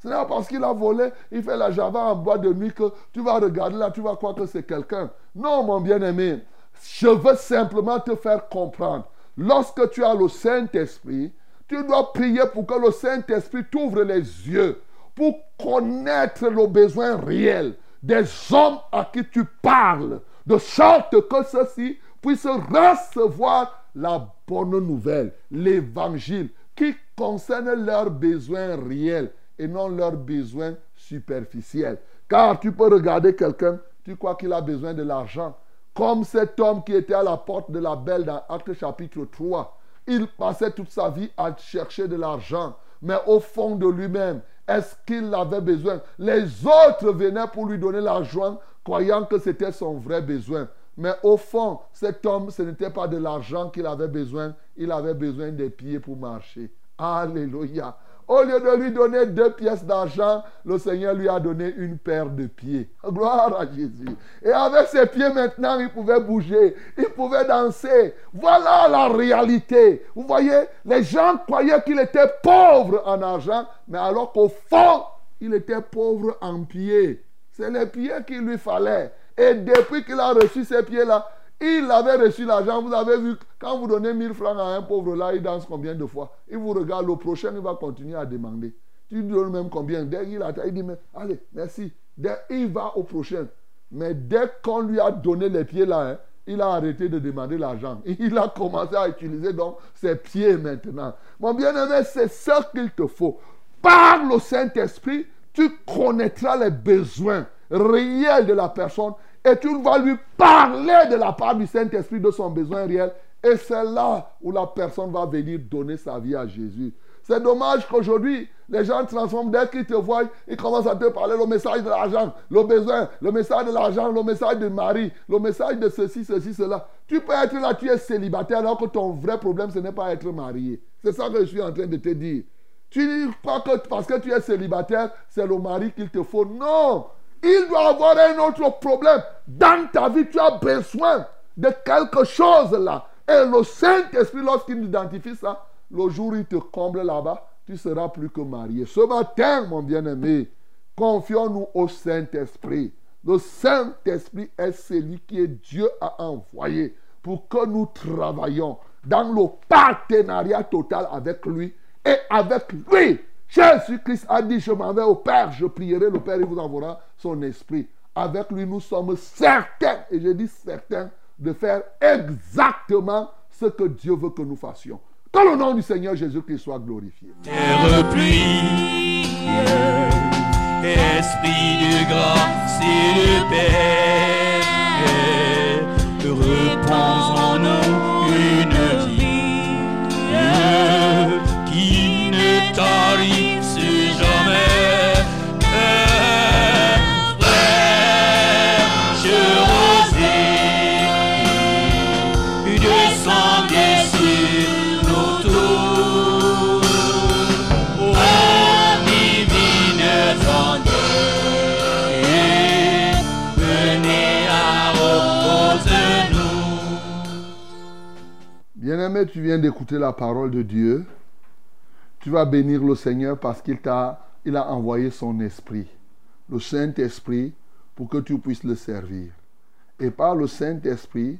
Ce n'est pas parce qu'il a volé, il fait la java en bois de nuit que tu vas regarder là, tu vas croire que c'est quelqu'un. Non, mon bien-aimé. Je veux simplement te faire comprendre. Lorsque tu as le Saint-Esprit, tu dois prier pour que le Saint-Esprit t'ouvre les yeux pour connaître le besoin réel des hommes à qui tu parles, de sorte que ceux-ci puissent recevoir la bonne nouvelle, l'évangile, qui concerne leurs besoins réels et non leurs besoins superficiels. Car tu peux regarder quelqu'un, tu crois qu'il a besoin de l'argent. Comme cet homme qui était à la porte de la belle dans Acte chapitre 3. Il passait toute sa vie à chercher de l'argent. Mais au fond de lui-même, est-ce qu'il avait besoin? Les autres venaient pour lui donner l'argent, croyant que c'était son vrai besoin. Mais au fond, cet homme, ce n'était pas de l'argent qu'il avait besoin, il avait besoin des pieds pour marcher. Alléluia. Au lieu de lui donner deux pièces d'argent, le Seigneur lui a donné une paire de pieds. *laughs* Gloire à Jésus. Et avec ses pieds maintenant, il pouvait bouger, il pouvait danser. Voilà la réalité. Vous voyez, les gens croyaient qu'il était pauvre en argent, mais alors qu'au fond, il était pauvre en pieds. C'est les pieds qu'il lui fallait. Et depuis qu'il a reçu ces pieds-là, il avait reçu l'argent. Vous avez vu, quand vous donnez 1000 francs à un pauvre là, il danse combien de fois? Il vous regarde, le prochain, il va continuer à demander. Tu lui donnes même combien? Dès qu'il il dit, mais, allez, merci. Dès, il va au prochain. Mais dès qu'on lui a donné les pieds là, hein, il a arrêté de demander l'argent. *laughs* Il a commencé à utiliser donc ses pieds maintenant. Mon bien-aimé, c'est ça qu'il te faut. Par le Saint-Esprit, tu connaîtras les besoins réels de la personne et tu vas lui parler de la part du Saint-Esprit de son besoin réel. Et c'est là où la personne va venir donner sa vie à Jésus. C'est dommage qu'aujourd'hui, les gens transforment, dès qu'ils te voient, ils commencent à te parler le message de l'argent, le besoin, le message de l'argent, le message de Marie, le message de ceci, ceci, cela. Tu peux être là, tu es célibataire, alors que ton vrai problème, ce n'est pas être marié. C'est ça que je suis en train de te dire. Tu crois que parce que tu es célibataire, c'est le mari qu'il te faut? Non, il doit avoir un autre problème. Dans ta vie, tu as besoin de quelque chose là. Et le Saint-Esprit, lorsqu'il identifie ça, le jour où il te comble là-bas, tu seras plus que marié. Ce matin, mon bien-aimé, confions-nous au Saint-Esprit. Le Saint-Esprit est celui qui Dieu a envoyé pour que nous travaillions dans le partenariat total avec lui et avec lui Jésus-Christ a dit, je m'en vais au Père, je prierai, le Père, il vous enverra son esprit. Avec lui, nous sommes certains, et je dis certains, de faire exactement ce que Dieu veut que nous fassions. Que le nom du Seigneur Jésus-Christ soit glorifié. Bien-aimé, tu viens d'écouter la parole de Dieu. Tu vas bénir le Seigneur parce qu'il t'a il a envoyé son esprit, le Saint-Esprit, pour que tu puisses le servir. Et par le Saint-Esprit,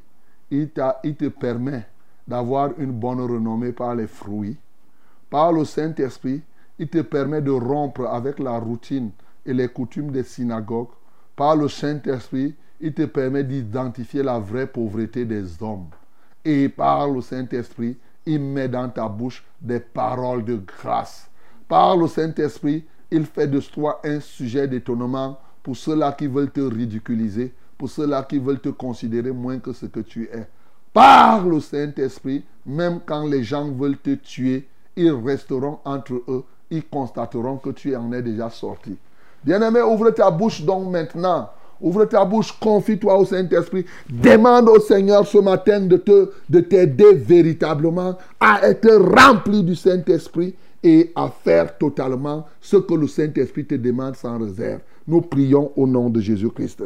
il, il te permet d'avoir une bonne renommée par les fruits. Par le Saint-Esprit, il te permet de rompre avec la routine et les coutumes des synagogues. Par le Saint-Esprit, il te permet d'identifier la vraie pauvreté des hommes. Et par le Saint-Esprit, il met dans ta bouche des paroles de grâce. Par le Saint-Esprit, il fait de toi un sujet d'étonnement pour ceux-là qui veulent te ridiculiser, pour ceux-là qui veulent te considérer moins que ce que tu es. Par le Saint-Esprit, même quand les gens veulent te tuer, ils resteront entre eux, ils constateront que tu en es déjà sorti. Bien-aimé, ouvre ta bouche donc maintenant. Ouvre ta bouche, confie-toi au Saint-Esprit. Demande au Seigneur ce matin de te de t'aider véritablement à être rempli du Saint-Esprit et à faire totalement ce que le Saint-Esprit te demande sans réserve. Nous prions au nom de Jésus-Christ.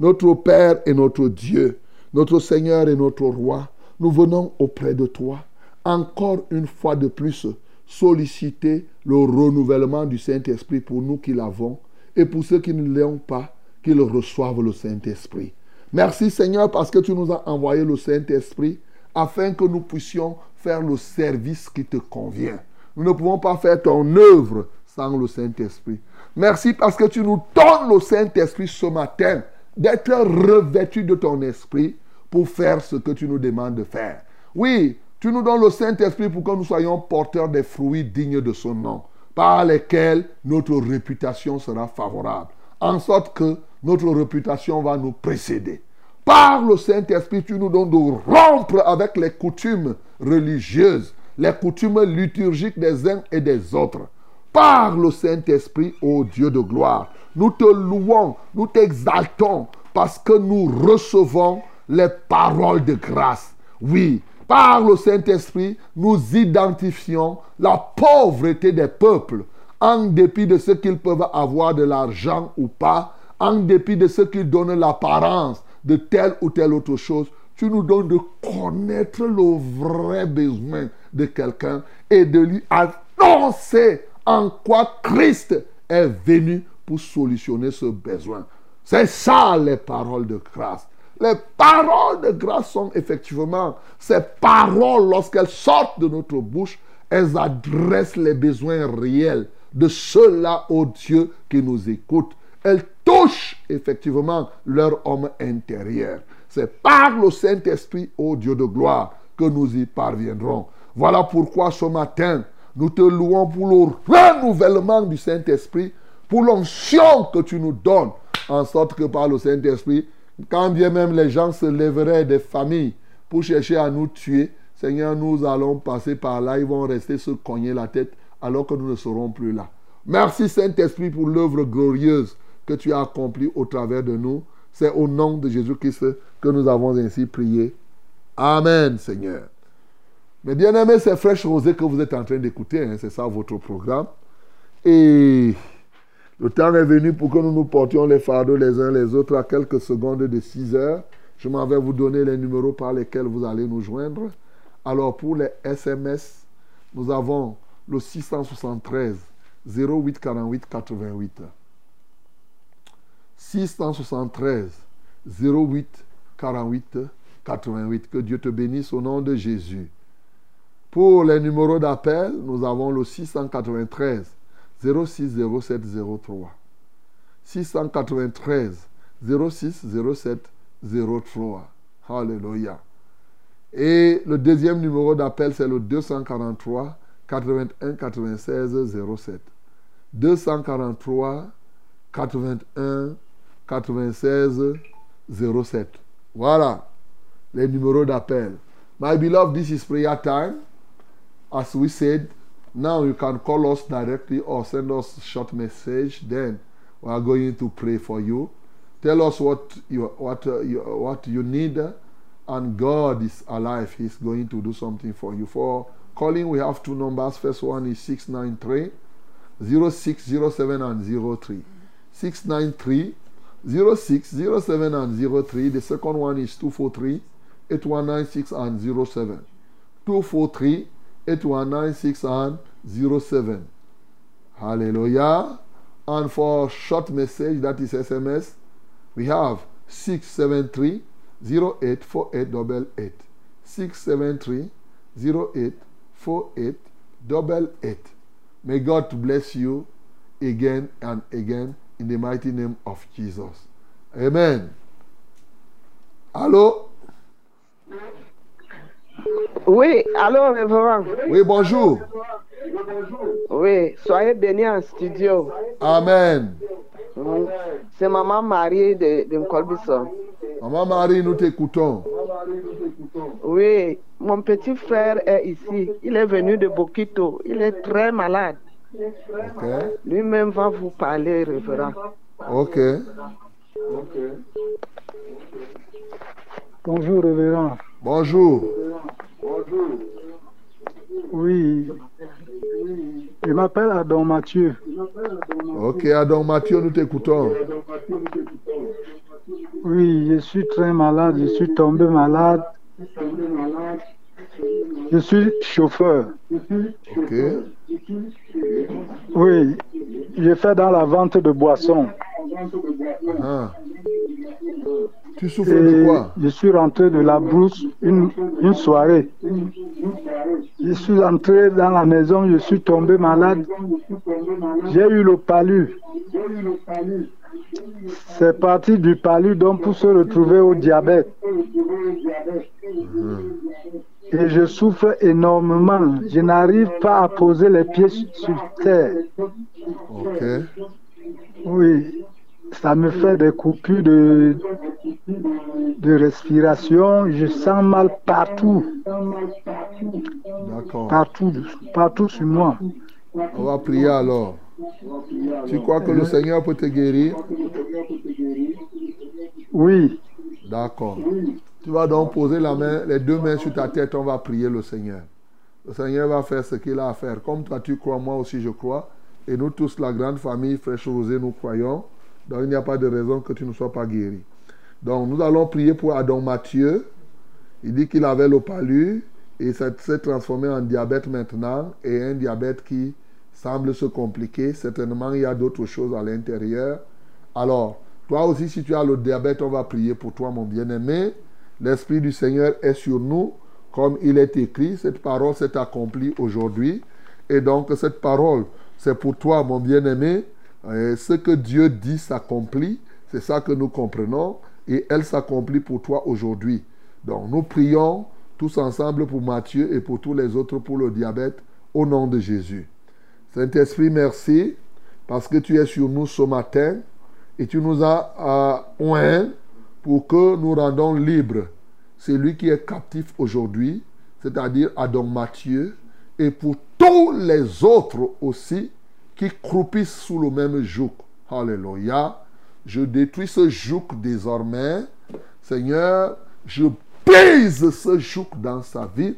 Notre Père et notre Dieu, notre Seigneur et notre Roi, nous venons auprès de toi encore une fois de plus solliciter le renouvellement du Saint-Esprit pour nous qui l'avons et pour ceux qui ne l'ont pas, qu'ils reçoivent le Saint-Esprit. Merci Seigneur parce que tu nous as envoyé le Saint-Esprit afin que nous puissions faire le service qui te convient. Nous ne pouvons pas faire ton œuvre sans le Saint-Esprit. Merci parce que tu nous donnes le Saint-Esprit ce matin d'être revêtu de ton esprit pour faire ce que tu nous demandes de faire. Oui, tu nous donnes le Saint-Esprit pour que nous soyons porteurs des fruits dignes de son nom, par lesquels notre réputation sera favorable, en sorte que notre réputation va nous précéder. Par le Saint-Esprit, tu nous donnes de rompre avec les coutumes religieuses, les coutumes liturgiques des uns et des autres. Par le Saint-Esprit, ô Dieu de gloire, nous te louons, nous t'exaltons, parce que nous recevons les paroles de grâce. Oui, par le Saint-Esprit, nous identifions la pauvreté des peuples, en dépit de ce qu'ils peuvent avoir de l'argent ou pas, en dépit de ce qu'ils donnent l'apparence de telle ou telle autre chose. Tu nous donnes de connaître le vrai besoin de quelqu'un et de lui annoncer en quoi Christ est venu pour solutionner ce besoin. C'est ça les paroles de grâce. Les paroles de grâce sont effectivement ces paroles, lorsqu'elles sortent de notre bouche, elles adressent les besoins réels de ceux-là, ô Dieu, qui nous écoutent. Elles touchent effectivement leur homme intérieur. C'est par le Saint-Esprit, ô Dieu de gloire, que nous y parviendrons. Voilà pourquoi ce matin, nous te louons pour le renouvellement du Saint-Esprit, pour l'onction que tu nous donnes, en sorte que par le Saint-Esprit, quand bien même les gens se lèveraient des familles pour chercher à nous tuer, Seigneur, nous allons passer par là, ils vont rester se cogner la tête alors que nous ne serons plus là. Merci Saint-Esprit pour l'œuvre glorieuse que tu as accomplie au travers de nous. C'est au nom de Jésus-Christ que nous avons ainsi prié. Amen, Seigneur. Mais bien aimé, c'est Fraîche Rosée que vous êtes en train d'écouter. Hein, c'est ça votre programme. Et le temps est venu pour que nous nous portions les fardeaux les uns les autres à quelques secondes de 6 heures. Je m'en vais vous donner les numéros par lesquels vous allez nous joindre. Alors pour les SMS, nous avons le 673 08 48 88. 673 08 48 88. Que Dieu te bénisse au nom de Jésus. Pour les numéros d'appel, nous avons le 693 06 07 03. 693 06 07 03. Alléluia. Et le deuxième numéro d'appel, c'est le 243 81 96 07. 243 81 96 07. Voilà les numéros d'appel. My beloved, this is prayer time. As we said, now you can call us directly or send us a short message. Then we are going to pray for you. Tell us what you what uh, you, what you need, and God is alive. He's going to do something for you. For calling, we have two numbers. First one is 693 0607 and 03. 693 0607 and 03. The second one is 243 8196 and 07. 243 8196 and 07. Hallelujah. And for short message, that is SMS, we have 673 084888. 673 084888. May God bless you again and again in the mighty name of Jesus. Amen. Allô? Oui, allô, révérend. Oui, bonjour. Oui, soyez bénis en studio. Amen. Mm. C'est maman Marie de, de. Maman Marie, nous t'écoutons. Oui, mon petit frère est ici. Il est venu de Bokito. Il est très malade. Ok. Lui-même va vous parler, révérend. Ok. Bonjour, révérend. Bonjour. Oui. Je m'appelle Adam Mathieu. Ok, Adam Mathieu, nous t'écoutons. Oui, je suis très malade. Je suis tombé malade. Je suis chauffeur. Ok. Oui, je fais dans la vente de boissons. Ah. Tu souffres de Et quoi je suis rentré de la brousse une, une soirée. Je suis entré dans la maison, je suis tombé malade. J'ai eu le palu. C'est parti du palu donc pour se retrouver au diabète. Et je souffre énormément. Je n'arrive pas à poser les pieds sur terre. Ok. Oui, ça me fait des coupures de, de respiration. Je sens mal partout, D'accord. partout, partout sur moi. On va prier alors. Tu crois que le Seigneur peut te guérir? Oui, D'accord. Tu vas donc poser la main, les deux mains sur ta tête, on va prier le Seigneur. Le Seigneur va faire ce qu'il a à faire. Comme toi tu crois, moi aussi je crois. Et nous tous, la grande famille Fraîche Rosée, nous croyons. Donc il n'y a pas de raison que tu ne sois pas guéri. Donc nous allons prier pour Adam Mathieu. Il dit qu'il avait le palu et ça s'est transformé en diabète maintenant et un diabète qui semble se compliquer. Certainement, il y a d'autres choses à l'intérieur. Alors, toi aussi, si tu as le diabète, on va prier pour toi, mon bien-aimé. L'Esprit du Seigneur est sur nous, comme il est écrit. Cette parole s'est accomplie aujourd'hui. Et donc, cette parole, c'est pour toi, mon bien-aimé. Ce que Dieu dit s'accomplit. C'est ça que nous comprenons. Et elle s'accomplit pour toi aujourd'hui. Donc, nous prions tous ensemble pour Matthieu et pour tous les autres pour le diabète, au nom de Jésus. Saint-Esprit, merci parce que tu es sur nous ce matin et tu nous as oint pour que nous rendons libre celui qui est captif aujourd'hui, c'est-à-dire Adam Matthieu, et pour tous les autres aussi qui croupissent sous le même joug. Alléluia. Je détruis ce joug désormais. Seigneur, je brise ce joug dans sa vie,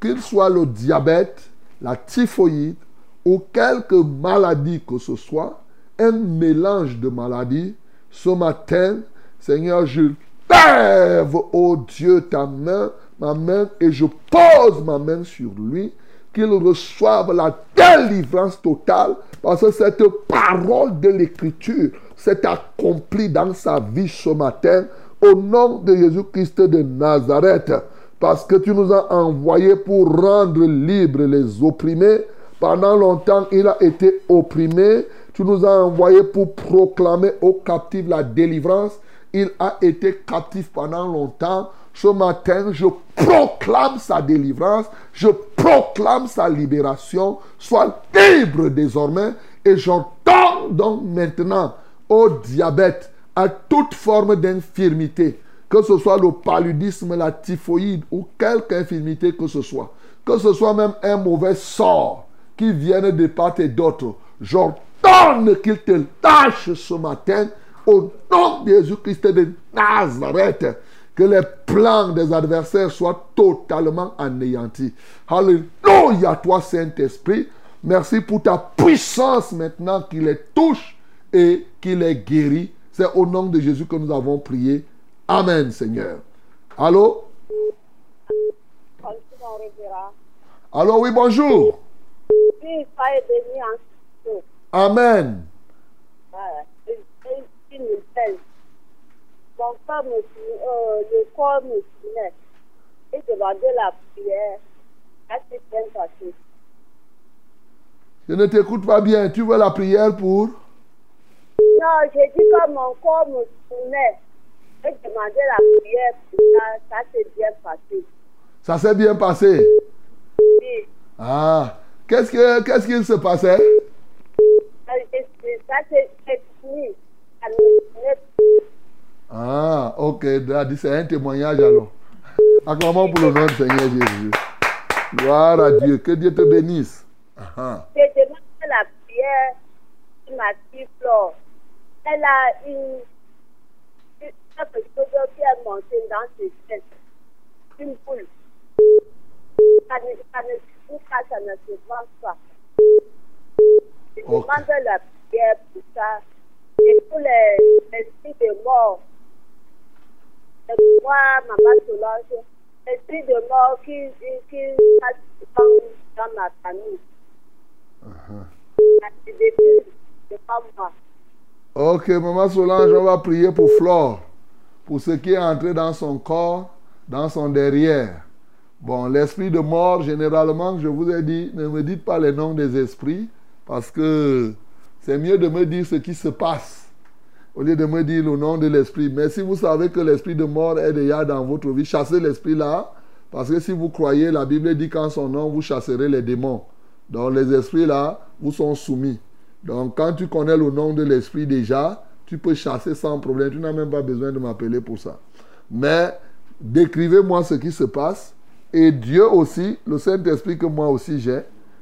qu'il soit le diabète, la typhoïde ou quelque maladie que ce soit, un mélange de maladies. Ce matin, Seigneur, je lève, oh Dieu, ta main, ma main, et je pose ma main sur lui, qu'il reçoive la délivrance totale, parce que cette parole de l'Écriture s'est accomplie dans sa vie ce matin, au nom de Jésus-Christ de Nazareth, parce que tu nous as envoyés pour rendre libres les opprimés. Pendant longtemps, il a été opprimé. Tu nous as envoyés pour proclamer aux captifs la délivrance. Il a été captif pendant longtemps. Ce matin, je proclame sa délivrance. Je proclame sa libération. Sois libre désormais. Et j'entends donc maintenant au diabète, à toute forme d'infirmité, que ce soit le paludisme, la typhoïde ou quelque infirmité que ce soit, que ce soit même un mauvais sort qui vienne de part et d'autre, j'ordonne qu'il te lâche ce matin au nom de Jésus-Christ de Nazareth. Que les plans des adversaires soient totalement anéantis. Alléluia, toi Saint-Esprit. Merci pour ta puissance maintenant qui les touche et qui les guérit. C'est au nom de Jésus que nous avons prié. Amen, Seigneur. Allô? Allô, oui, bonjour. Oui, soyez bénis en Christ. Amen. Voilà. Et- et une nouvelle. Mon corps me sou- euh, le corps me soumet. Et demandé la prière. Ça s'est bien passé. Je ne t'écoute pas bien. Tu veux la prière pour? Non, j'ai dit que mon corps me soumet. Et demandé la prière pour ça. Ça s'est bien passé. Ça s'est bien passé? Oui. Ah. Qu'est-ce que qu'est-ce qu'il se passait? Ça c'est- ça, c'est fini. Ça me. Ah, ok. C'est un témoignage alors. Acclamons pour le nom du Seigneur Jésus. Gloire à Dieu. Que Dieu te bénisse. Ah, J'ai demandé la prière de ma fille Flore. Elle a une, une quelque chose qui est montée dans ses fesses. Une boule. Ça ne, ça ne suffit pas, ça ne se vend pas. Je Ok. demande la prière pour ça. Et pour les esprits de mort. Et moi, maman Solange, l'esprit de mort qui, qui, dans, dans ma famille. moi. Ok, maman Solange, on va prier pour Flore, pour ce qui est entré dans son corps, dans son derrière. Bon, l'esprit de mort, généralement, je vous ai dit, ne me dites pas les noms des esprits, parce que c'est mieux de me dire ce qui se passe, au lieu de me dire le nom de l'esprit. Mais si vous savez que l'esprit de mort est déjà dans votre vie, chassez l'esprit là, parce que si vous croyez, la Bible dit qu'en son nom, vous chasserez les démons. Donc les esprits là vous sont soumis. Donc quand tu connais le nom de l'esprit déjà, tu peux chasser sans problème. Tu n'as même pas besoin de m'appeler pour ça. Mais décrivez-moi ce qui se passe. Et Dieu aussi, le Saint-Esprit que moi aussi j'ai,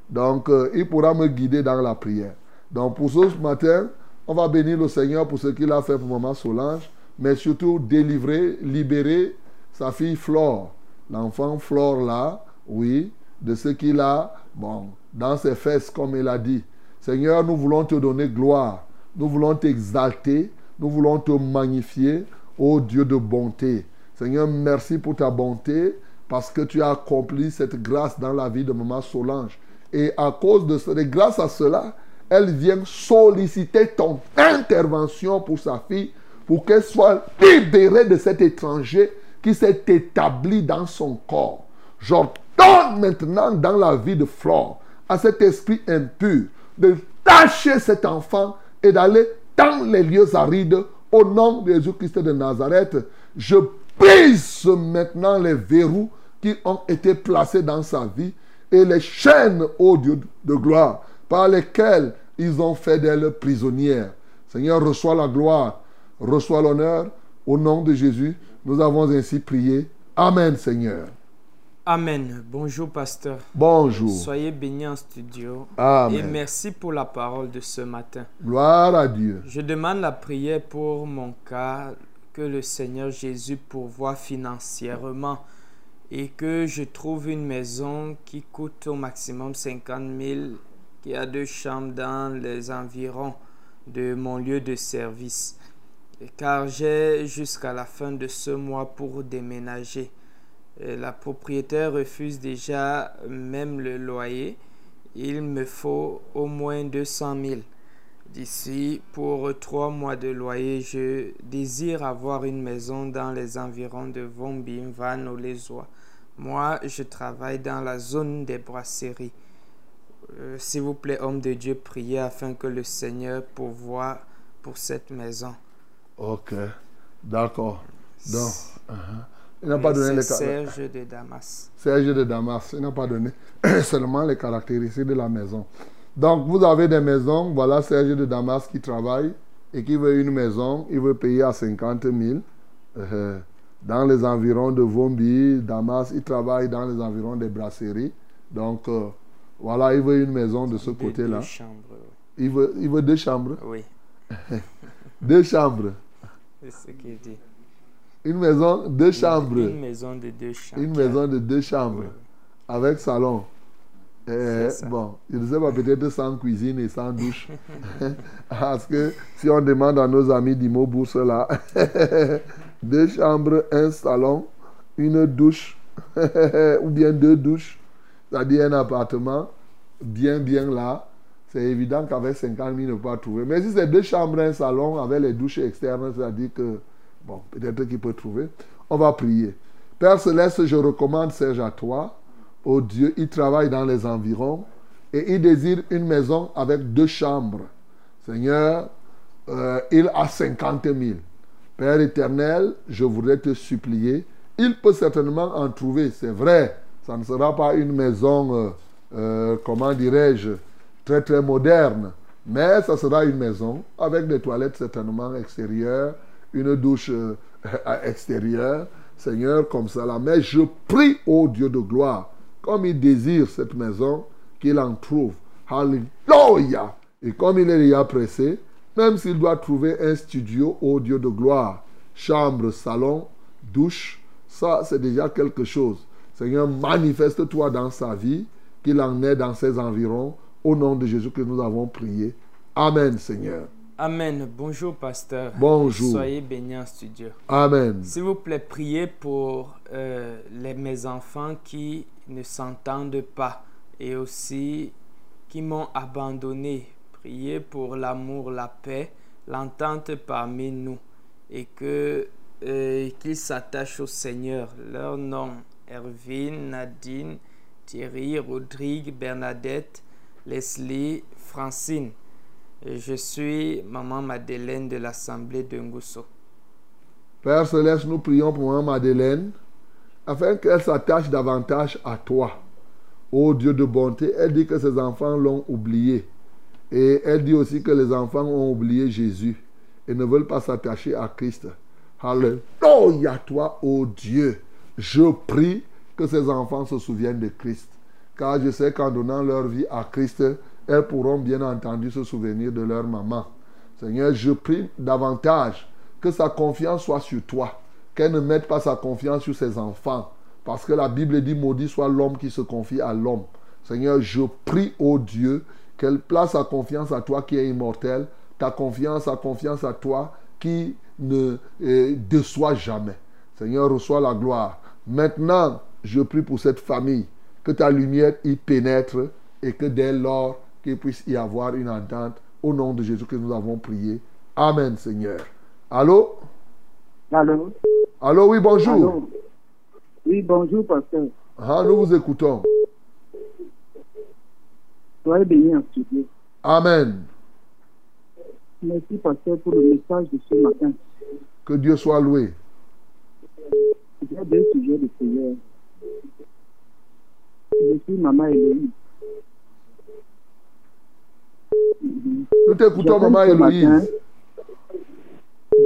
donc euh, il pourra me guider dans la prière. Donc pour ce matin, on va bénir le Seigneur pour ce qu'il a fait pour Maman Solange, mais surtout délivrer, libérer sa fille Flore, l'enfant Flore là, oui, de ce qu'il a, bon, dans ses fesses, comme il a dit. Seigneur, nous voulons te donner gloire, nous voulons t'exalter, nous voulons te magnifier, ô Dieu de bonté. Seigneur, merci pour ta bonté, parce que tu as accompli cette grâce dans la vie de Maman Solange. Et à cause de cela, grâce à cela, elle vient solliciter ton intervention pour sa fille, pour qu'elle soit libérée de cet étranger qui s'est établi dans son corps. J'ordonne maintenant dans la vie de Flore à cet esprit impur de tâcher cet enfant et d'aller dans les lieux arides au nom de Jésus-Christ de Nazareth. Je brise maintenant les verrous qui ont été placés dans sa vie et les chaînes, ô Dieu de gloire, par lesquelles ils ont fait d'elle prisonnière. Seigneur, reçois la gloire, reçois l'honneur. Au nom de Jésus, nous avons ainsi prié. Amen, Seigneur. Amen. Bonjour, pasteur. Bonjour. Soyez bénis en studio. Amen. Et merci pour la parole de ce matin. Gloire à Dieu. Je demande la prière pour mon cas, que le Seigneur Jésus pourvoie financièrement et que je trouve une maison qui coûte au maximum 50 000, qui a deux chambres dans les environs de mon lieu de service. Car j'ai jusqu'à la fin de ce mois pour déménager. La propriétaire refuse déjà même le loyer. Il me faut au moins 200 000. D'ici pour trois mois de loyer, je désire avoir une maison dans les environs de Vombim, Van ou Les Oies. Moi, je travaille dans la zone des brasseries. Euh, S'il vous plaît, homme de Dieu, priez afin que le Seigneur pourvoie pour cette maison. Ok, d'accord. Donc, uh-huh. il n'a pas donné les Serge de Damas. Serge de Damas, il n'a pas donné *clears throat* seulement les caractéristiques de la maison. Donc, vous avez des maisons, voilà Serge de Damas qui travaille et qui veut une maison, il veut payer à 50 000 euh, dans les environs de Vombi, Damas, il travaille dans les environs des brasseries. Donc, euh, voilà, il veut une maison de ce côté-là. Deux chambres. Il veut, il veut deux chambres? Oui, *laughs* Deux chambres. c'est ce qu'il dit. Une maison, deux chambres. Une maison de deux chambres. Une maison de deux chambres. Avec salon. Eh, ça. bon, je ne sais pas, peut-être sans cuisine et sans douche. *laughs* *laughs* Parce que si on demande à nos amis d'Imo Bourse là, deux chambres, un salon, une douche, ou bien deux douches, c'est-à-dire un appartement bien, bien là, c'est évident qu'avec 50 000, il ne peut pas trouver. Mais si c'est deux chambres, un salon, avec les douches externes, c'est-à-dire que, bon, peut-être qu'il peut trouver. On va prier. Père Céleste, je recommande Serge à toi. Oh Dieu, il travaille dans les environs et il désire une maison avec deux chambres. Seigneur, euh, il a 50 000. Père éternel, je voudrais te supplier. Il peut certainement en trouver, c'est vrai. Ça ne sera pas une maison, euh, euh, comment dirais-je, très très moderne. Mais ça sera une maison avec des toilettes certainement extérieures, une douche euh, *laughs* extérieure. Seigneur, comme ça là. Mais je prie au Dieu de gloire, comme il désire cette maison, qu'il en trouve. Alléluia. Et comme il est déjà pressé, même s'il doit trouver un studio au Dieu de gloire, chambre, salon, douche, ça c'est déjà quelque chose. Seigneur, manifeste-toi dans sa vie, qu'il en ait dans ses environs. Au nom de Jésus que nous avons prié. Amen, Seigneur. Amen. Bonjour, pasteur. Bonjour. Soyez bénis en studio. Amen. S'il vous plaît, priez pour euh, les, mes enfants qui ne s'entendent pas et aussi qui m'ont abandonné. Priez pour l'amour, la paix, l'entente parmi nous et que euh, qu'ils s'attachent au Seigneur. Leur nom Erwin, Nadine, Thierry, Rodrigue, Bernadette, Leslie, Francine. Je suis maman Madeleine de l'Assemblée de Ngusso. Père Céleste, nous prions pour Maman Madeleine afin qu'elle s'attache davantage à toi. Ô Dieu de bonté, elle dit que ses enfants l'ont oublié. Et elle dit aussi que les enfants ont oublié Jésus et ne veulent pas s'attacher à Christ. Alléluia, toi, ô Dieu. Je prie que ces enfants se souviennent de Christ. Car je sais qu'en donnant leur vie à Christ, elles pourront bien entendu se souvenir de leur maman. Seigneur, je prie davantage que sa confiance soit sur toi. Qu'elle ne mette pas sa confiance sur ses enfants. Parce que la Bible dit, maudit soit l'homme qui se confie à l'homme. Seigneur, je prie, ô Dieu, qu'elle place sa confiance à toi qui est immortel, ta confiance, sa confiance à toi qui ne euh, déçoit jamais. Seigneur, reçois la gloire. Maintenant, je prie pour cette famille, que ta lumière y pénètre et que dès lors, qu'il puisse y avoir une entente. Au nom de Jésus que nous avons prié. Amen, Seigneur. Allô? Allô? Allô, oui, bonjour. Allô? Oui, bonjour, pasteur. Ah, nous vous écoutons. Soyez bénis en studio. Amen. Merci, pasteur, pour le message de ce matin. Que Dieu soit loué. J'ai deux sujets de prière. Je suis maman Héloïse. Nous t'écoutons, maman matin-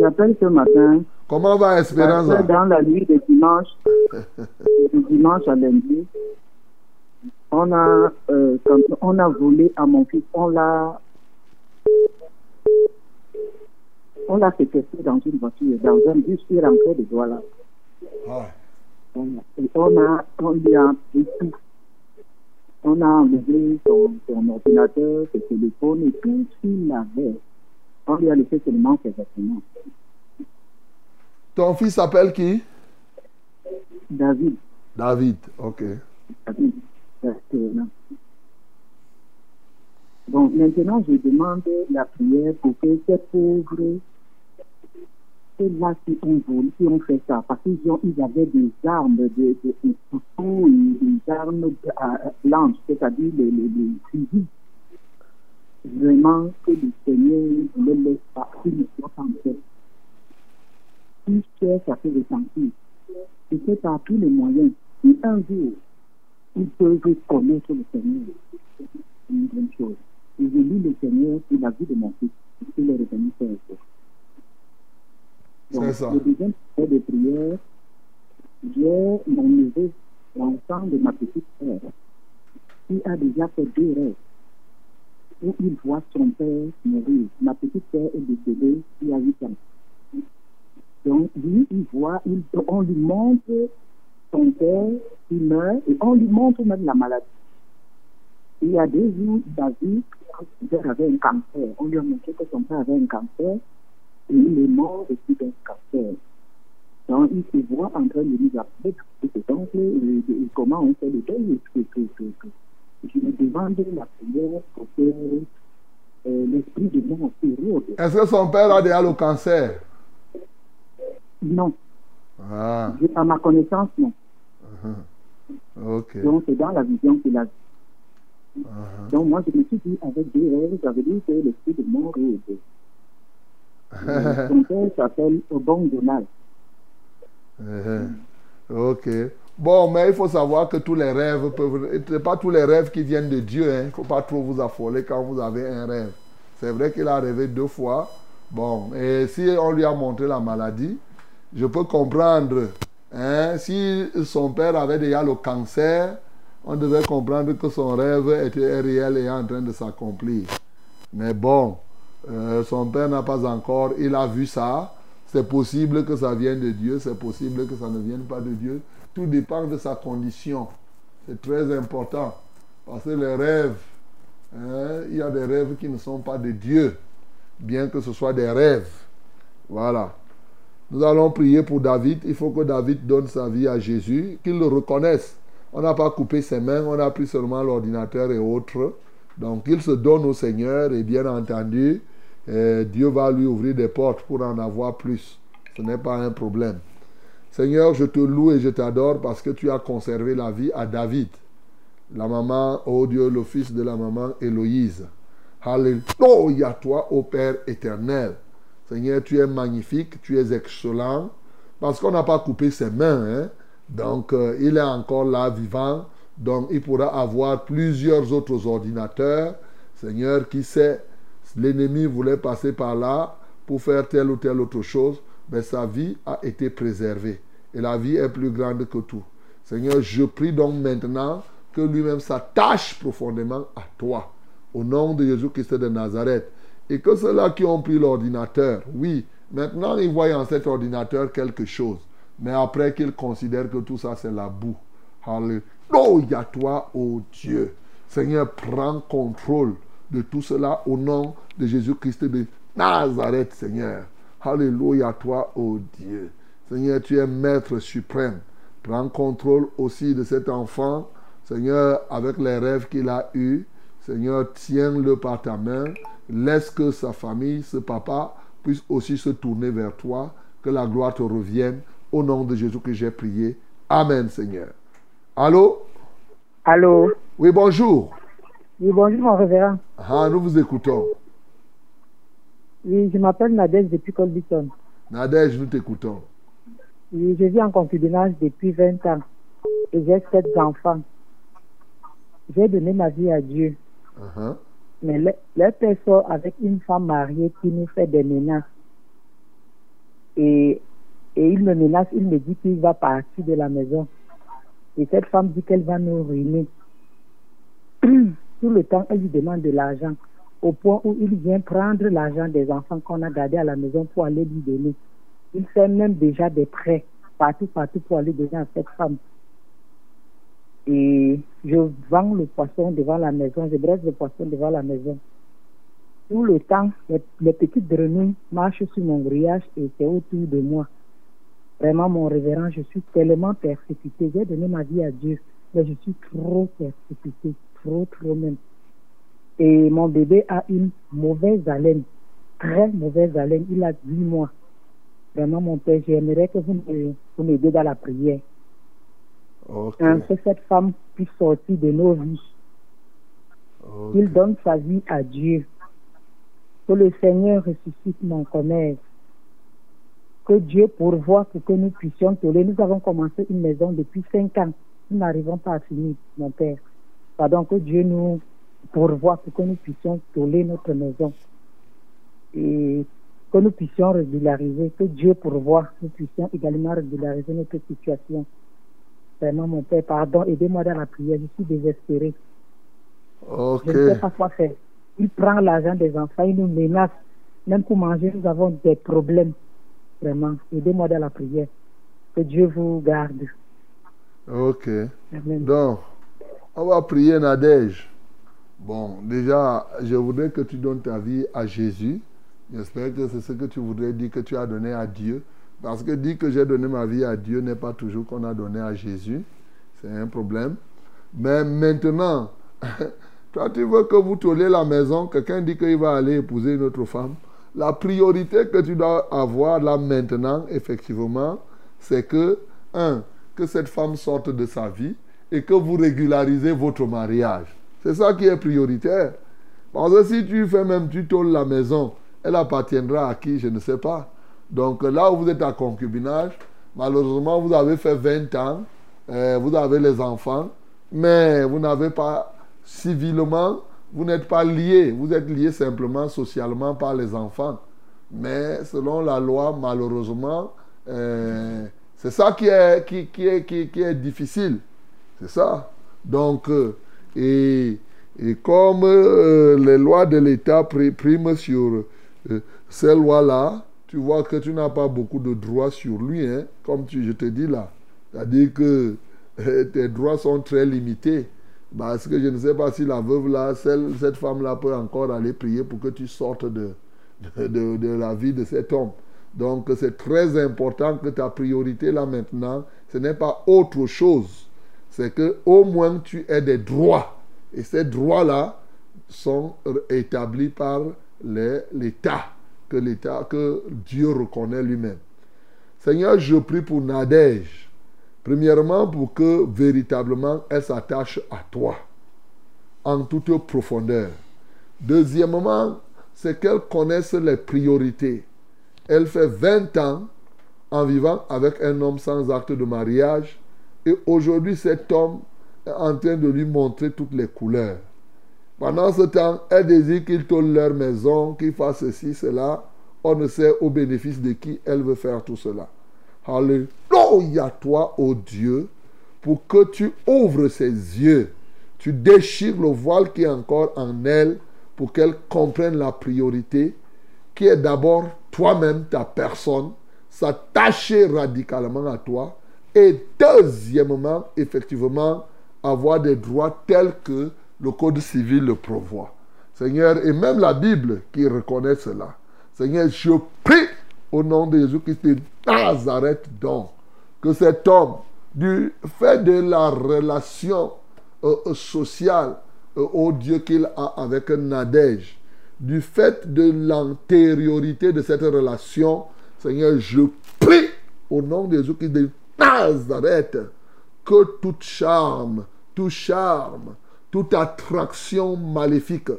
J'appelle ce matin. Comment va Espérance? Dans la nuit de dimanche, *laughs* de dimanche à lundi, on a, euh, quand on a volé à mon fils, on l'a on l'a séquestré dans une voiture, dans un bus qui rentrait de Douala. Et on a, on lui a. On a enlevé son, son ordinateur, ses téléphones et tout ce qu'il avait. On lui a laissé seulement ses vêtements. Ton fils s'appelle qui? David, David, ok. David. Bon, maintenant, je demande la prière pour que ces pauvres, ceux-là qui ont volé, qui ont fait ça, parce qu'ils avaient des armes, des, des, des et des armes blanches, c'est-à-dire les, les, les fusils. Vraiment, que le Seigneur ne les laisse pas, qu'ils ne pas en paix. Tout cher, ça fait ressentir. Et c'est par tous les moyens. Si un jour, ils peuvent connaître le Seigneur, c'est une bonne chose. Et je lis le Seigneur pour la vie de mon fils, il est revenu faire. Donc, ça. le deuxième sujet de prière, j'ai mon neveu, l'enfant de ma petite sœur, qui a déjà fait deux rêves où il voit son père mourir. Ma petite sœur est décédée il y a huit ans. Donc, lui, il voit, il, on lui montre son père qui meurt et on lui montre même la maladie. Il y a deux jours, David, son père avait un cancer. On lui a montré que son père avait un cancer il est mort suite d'un cancer. Donc, il se voit en train de nous ses oncles et, et comment on fait le deuil et tout. Je me demande la prière pour que euh, l'esprit de mort se rôde. Est-ce que son père a déjà le cancer? Non, Ah, Je- à ma connaissance, non. ok. Donc, c'est dans la vision qu'il a. Uh-huh. Donc, moi, je me suis dit, avec deux rêves, j'avais dit que l'esprit de mort rôde. Son *laughs* père s'appelle Obon Donald. Ok. Bon, mais il faut savoir que tous les rêves peuvent. Ce pas tous les rêves qui viennent de Dieu. hein. Il ne faut pas trop vous affoler quand vous avez un rêve. C'est vrai qu'il a rêvé deux fois. Bon, et si on lui a montré la maladie, je peux comprendre. hein, si son père avait déjà le cancer, on devait comprendre que son rêve était réel et en train de s'accomplir. Mais bon, euh, son père n'a pas encore, il a vu ça. C'est possible que ça vienne de Dieu, c'est possible que ça ne vienne pas de Dieu. Tout dépend de sa condition. C'est très important. Parce que les rêves, hein, il y a des rêves qui ne sont pas de Dieu, bien que ce soit des rêves. Voilà. Nous allons prier pour David. Il faut que David donne sa vie à Jésus, qu'il le reconnaisse. On n'a pas coupé ses mains, on a pris seulement l'ordinateur et autres. Donc il se donne au Seigneur et bien entendu, euh, Dieu va lui ouvrir des portes pour en avoir plus. Ce n'est pas un problème. Seigneur, je te loue et je t'adore parce que tu as conservé la vie à David. La maman, oh Dieu, le fils de la maman Héloïse. Alléluia toi, ô Père éternel. Seigneur, tu es magnifique, tu es excellent. Parce qu'on n'a pas coupé ses mains. Hein? Donc, euh, il est encore là, vivant. Donc, il pourra avoir plusieurs autres ordinateurs. Seigneur, qui sait, l'ennemi voulait passer par là pour faire telle ou telle autre chose. Mais sa vie a été préservée. Et la vie est plus grande que tout. Seigneur, je prie donc maintenant que lui-même s'attache profondément à toi. Au nom de Jésus-Christ de Nazareth. Et que ceux-là qui ont pris l'ordinateur, oui, maintenant ils voient en cet ordinateur quelque chose. Mais après qu'ils considèrent que tout ça c'est la boue. Alléluia toi, ô Dieu. Seigneur, prends contrôle de tout cela au nom de Jésus-Christ de Nazareth, Seigneur. Alléluia toi, ô Dieu. Seigneur, tu es maître suprême. Prends contrôle aussi de cet enfant, Seigneur, avec les rêves qu'il a eus. Seigneur, tiens-le par ta main. Laisse que sa famille, ce papa, puisse aussi se tourner vers toi. Que la gloire te revienne. Au nom de Jésus que j'ai prié. Amen, Seigneur. Allô? Allô? Oui, bonjour. Oui, bonjour, mon révérend. Ah, nous vous écoutons. Oui, je m'appelle Nadège depuis Colbiton. Nadège, nous t'écoutons. Oui, je vis en concubinage depuis 20 ans et j'ai sept enfants. J'ai donné ma vie à Dieu. Uh-huh. Mais le, le père sort avec une femme mariée qui nous fait des menaces. Et, et il me menace, il me dit qu'il va partir de la maison. Et cette femme dit qu'elle va nous ruiner. *clears throat* Tout le temps, elle lui demande de l'argent, au point où il vient prendre l'argent des enfants qu'on a gardés à la maison pour aller lui donner. Il fait même déjà des prêts partout, partout pour aller donner à cette femme. Et je vends le poisson devant la maison, je brasse le poisson devant la maison. Tout le temps, les, les petites grenouilles marchent sur mon grillage et c'est autour de moi. Vraiment, mon révérend, je suis tellement persécuté. J'ai donné ma vie à Dieu, mais je suis trop persécuté, trop, trop même. Et mon bébé a une mauvaise haleine, très mauvaise haleine. Il a 10 mois. Vraiment, mon père, j'aimerais que vous m'aidiez dans la prière. Hein, que cette femme puisse sortir de nos vies. ok. Qu'il donne sa vie à Dieu. Que le Seigneur ressuscite mon commerce. Que Dieu pourvoie pour que nous puissions tolérer. Nous avons commencé une maison depuis cinq ans. Nous n'arrivons pas à finir, mon Père. Pardon, que Dieu nous pourvoie pour que nous puissions tolérer notre maison. Et que nous puissions régulariser, que Dieu pourvoie, nous puissions également régulariser notre situation. Vraiment, mon Père, pardon, aidez-moi dans la prière, je suis désespéré. Je ne sais pas quoi faire. Il prend l'argent des enfants, il nous menace. Même pour manger, nous avons des problèmes. Vraiment, aidez-moi dans la prière. Que Dieu vous garde. Ok. Amen. Donc, on va prier Nadège. Bon, déjà, je voudrais que tu donnes ta vie à Jésus. J'espère que c'est ce que tu voudrais dire que tu as donné à Dieu. Parce que dire que j'ai donné ma vie à Dieu n'est pas toujours qu'on a donné à Jésus. C'est un problème. Mais maintenant, *laughs* toi, tu veux que vous tollez la maison, quelqu'un dit qu'il va aller épouser une autre femme. La priorité que tu dois avoir là maintenant, effectivement, c'est que, un, que cette femme sorte de sa vie et que vous régularisez votre mariage. C'est ça qui est prioritaire. Parce que si tu fais même, tu tolles la maison, elle appartiendra à qui, je ne sais pas. Donc là où vous êtes à concubinage, malheureusement, vous avez fait 20 ans, euh, vous avez les enfants, mais vous n'avez pas civilement, vous n'êtes pas liés, vous êtes liés simplement socialement par les enfants. Mais selon la loi, malheureusement, euh, c'est ça qui est, qui, qui est, qui, est difficile. C'est ça. Donc, euh, et, et comme euh, les lois de l'État pri- priment sur ces lois-là, tu vois que tu n'as pas beaucoup de droits sur lui, hein, comme je te dis là. C'est-à-dire que tes droits sont très limités. Parce que je ne sais pas si la veuve là, cette femme-là peut encore aller prier pour que tu sortes de, la vie de cet homme. Donc c'est très important que ta priorité là maintenant, ce n'est pas autre chose. C'est que au moins tu aies des droits. Et ces droits-là, sont établis par l'État, que l'État, que Dieu reconnaît lui-même. Seigneur, je prie pour Nadège. Premièrement, pour que véritablement elle s'attache à toi en toute profondeur. Deuxièmement, c'est qu'elle connaisse les priorités. Elle fait 20 ans en vivant avec un homme sans acte de mariage et aujourd'hui cet homme est en train de lui montrer toutes les couleurs. Pendant ce temps, elle désire qu'il tourne leur maison, qu'il fasse ceci, cela. On ne sait au bénéfice de qui elle veut faire tout cela. Alléluia toi, ô Dieu, pour que tu ouvres ses yeux. Tu déchires le voile qui est encore en elle pour qu'elle comprenne la priorité, qui est d'abord toi-même, ta personne, s'attacher radicalement à toi. Et deuxièmement, effectivement, avoir des droits tels que le Code civil le prévoit. Seigneur, et même la Bible qui reconnaît cela. Seigneur, je prie au nom de Jésus-Christ de Nazareth donc, que cet homme, du fait de la relation euh, sociale euh, au Dieu qu'il a avec Nadège, du fait de l'antériorité de cette relation, Seigneur, je prie au nom de Jésus-Christ de Nazareth que tout charme, tout charme, toute attraction maléfique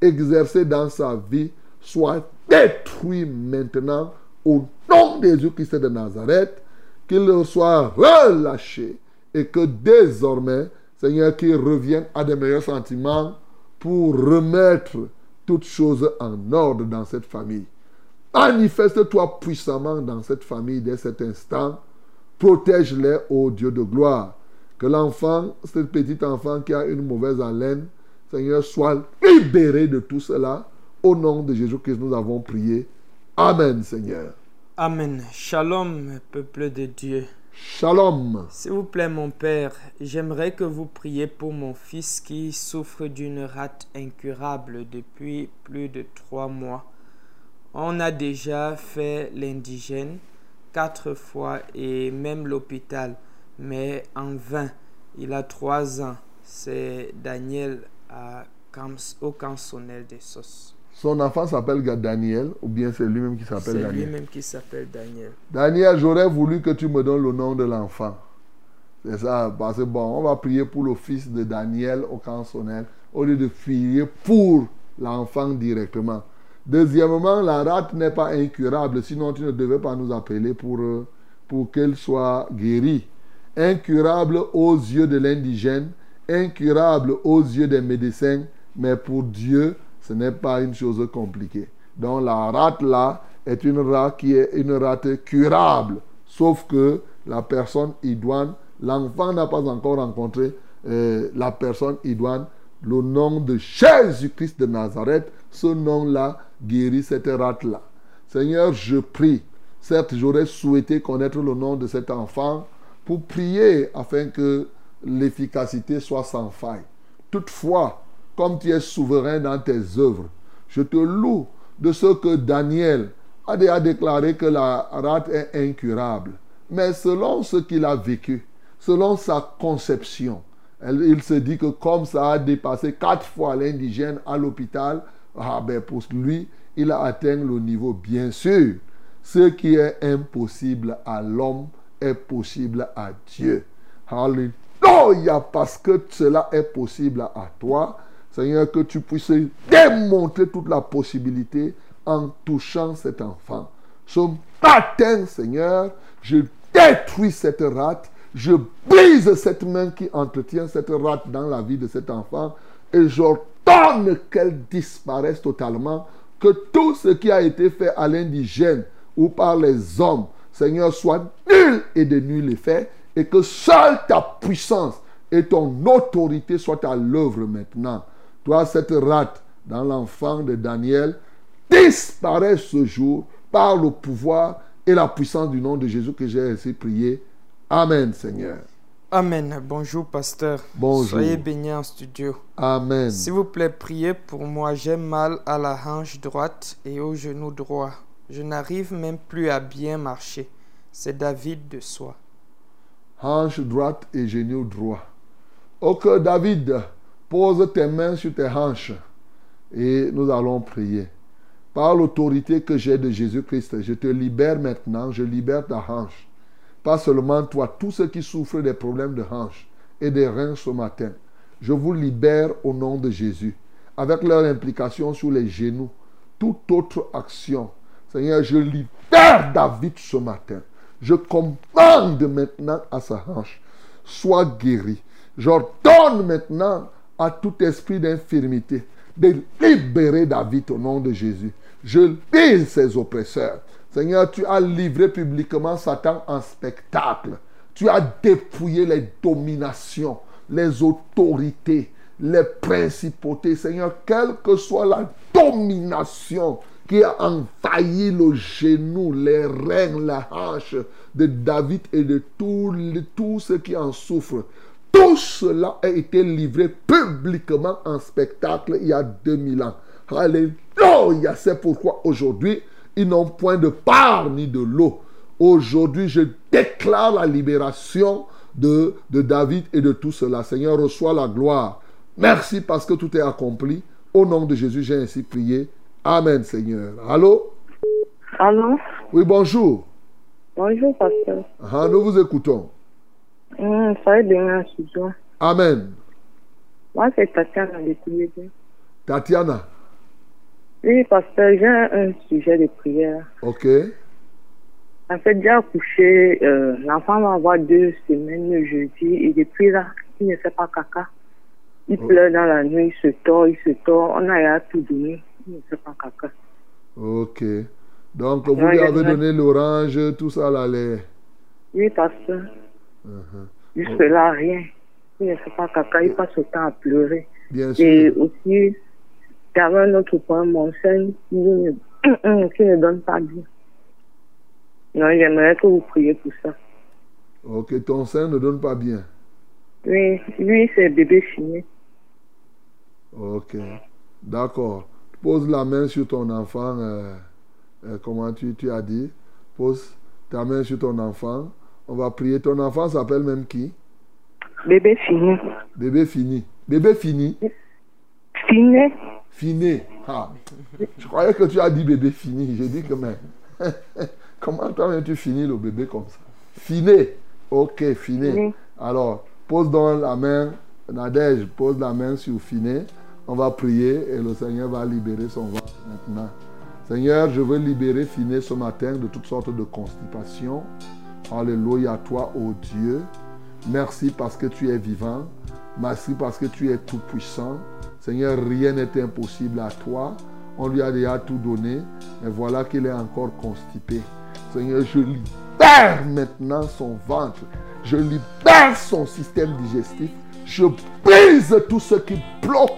exercée dans sa vie soit détruit maintenant au nom de Jésus-Christ de Nazareth, qu'il soit relâché et que désormais, Seigneur, qu'il revienne à des meilleurs sentiments pour remettre toutes choses en ordre dans cette famille. Manifeste-toi puissamment dans cette famille dès cet instant. Protège-les, ô Dieu de gloire. Que l'enfant, ce petit enfant qui a une mauvaise haleine, Seigneur, soit libéré de tout cela. Au nom de Jésus-Christ, nous avons prié. Amen, Seigneur. Amen. Shalom, peuple de Dieu. Shalom. S'il vous plaît, mon Père, j'aimerais que vous priez pour mon fils qui souffre d'une rate incurable depuis plus de trois mois. On a déjà fait l'indigène quatre fois et même l'hôpital, mais en vain. Il a trois ans. C'est Daniel à Camps- au Cansonnel des Sauces. Son enfant s'appelle Daniel, ou bien c'est lui-même qui s'appelle C'est Daniel. lui-même qui s'appelle Daniel. Daniel, j'aurais voulu que tu me donnes le nom de l'enfant. C'est ça, parce que bon, on va prier pour le fils de Daniel au cansonnel, au lieu de prier pour l'enfant directement. Deuxièmement, la rate n'est pas incurable, sinon tu ne devais pas nous appeler pour, euh, pour qu'elle soit guérie. Incurable aux yeux de l'indigène, incurable aux yeux des médecins, mais pour Dieu, ce n'est pas une chose compliquée. Donc la rate là est une rate qui est une rate curable, sauf que la personne idoine, l'enfant n'a pas encore rencontré euh, la personne idoine. Le nom de Jésus-Christ de Nazareth, ce nom-là guérit cette rate-là. Seigneur, je prie. Certes, j'aurais souhaité connaître le nom de cet enfant pour prier afin que l'efficacité soit sans faille. Toutefois, comme tu es souverain dans tes œuvres, je te loue de ce que Daniel a déclaré que la rate est incurable. Mais selon ce qu'il a vécu, selon sa conception, il se dit que comme ça a dépassé quatre fois l'indigène à l'hôpital, ah ben pour lui, il a atteint le niveau. Bien sûr, ce qui est impossible à l'homme est possible à Dieu. Alléluia, parce que cela est possible à toi. Seigneur, que tu puisses démontrer toute la possibilité en touchant cet enfant. Ce matin, Seigneur, je détruis cette rate, je brise cette main qui entretient cette rate dans la vie de cet enfant et j'ordonne qu'elle disparaisse totalement, que tout ce qui a été fait à l'indigène ou par les hommes, Seigneur, soit nul et de nul effet et que seule ta puissance et ton autorité soient à l'œuvre maintenant. Toi, cette rate dans l'enfant de Daniel, disparaît ce jour par le pouvoir et la puissance du nom de Jésus que j'ai ainsi prié. Amen, Seigneur. Amen. Bonjour, pasteur. Bonjour. Soyez bénis en studio. Amen. S'il vous plaît, priez pour moi. J'ai mal à la hanche droite et au genou droit. Je n'arrive même plus à bien marcher. C'est David de soi. Hanche droite et genou droit. Ok, David, pose tes mains sur tes hanches Et nous allons prier. Par l'autorité que j'ai de Jésus-Christ, je te libère maintenant, je libère ta hanche. Pas seulement toi, tous ceux qui souffrent des problèmes de hanche et des reins ce matin. Je vous libère au nom de Jésus. Avec leur implication sur les genoux, toute autre action. Seigneur, je libère David ce matin. Je commande maintenant à sa hanche. Sois guéri. J'ordonne maintenant à tout esprit d'infirmité de libérer David au nom de Jésus. Je lis ses oppresseurs. Seigneur, tu as livré publiquement Satan en spectacle. Tu as dépouillé les dominations, les autorités, les principautés. Seigneur, quelle que soit la domination qui a envahi le genou, les reins, la hanche de David et de tous ceux qui en souffrent. Tout cela a été livré publiquement en spectacle il y a 2000 ans. Alléluia. C'est pourquoi aujourd'hui, ils n'ont point de part ni de l'eau. Aujourd'hui, je déclare la libération de, de David et de tout cela. Seigneur, reçois la gloire. Merci parce que tout est accompli. Au nom de Jésus, j'ai ainsi prié. Amen, Seigneur. Allô? Allô? Oui, bonjour. Bonjour, pasteur. Ah, nous vous écoutons. Hum, soyez bien studio. Amen. Moi, c'est Tatiana de prière. Tatiana? Oui, pasteur, j'ai un sujet de prière. Ok. En fait, j'ai accouché, euh, l'enfant va avoir deux semaines le jeudi et depuis là, il ne fait pas caca. Il Oh. pleure dans la nuit, il se tord, il se tord. On a tout donné, il ne fait pas caca. Ok. Donc, vous lui avez donné l'orange, tout ça, là, les... Oui, pasteur, Mhm. jusque là, rien. Il ne fait pas caca, il passe le temps à pleurer. Bien sûr. Et aussi, il y avait un autre point, mon sein qui ne, *clears throat* qui ne donne pas bien. Non, j'aimerais que vous priez pour ça. Ok, ton sein ne donne pas bien. Oui, lui, c'est bébé fini. Ok. D'accord. Pose la main sur ton enfant. euh, euh, comment tu, tu as dit? Pose ta main sur ton enfant. On va prier. Ton enfant s'appelle même qui? Bébé fini. Bébé fini. Bébé fini? Fini. Fini. Ah. Je croyais que tu as dit bébé fini. J'ai dit que mais. *laughs* Comment toi tu finis le bébé comme ça? Fini. Ok, fini. Oui. Alors, pose donc la main, Nadège, pose la main sur Finé. On va prier et le Seigneur va libérer son ventre maintenant. Seigneur, je veux libérer Finé ce matin de toutes sortes de constipation. Alléluia à toi, ô Dieu. Merci parce que tu es vivant. Merci parce que tu es tout puissant. Seigneur, rien n'est impossible à toi. On lui a déjà tout donné. Et voilà qu'il est encore constipé. Seigneur, je libère maintenant son ventre. Je libère son système digestif. Je brise tout ce qui bloque,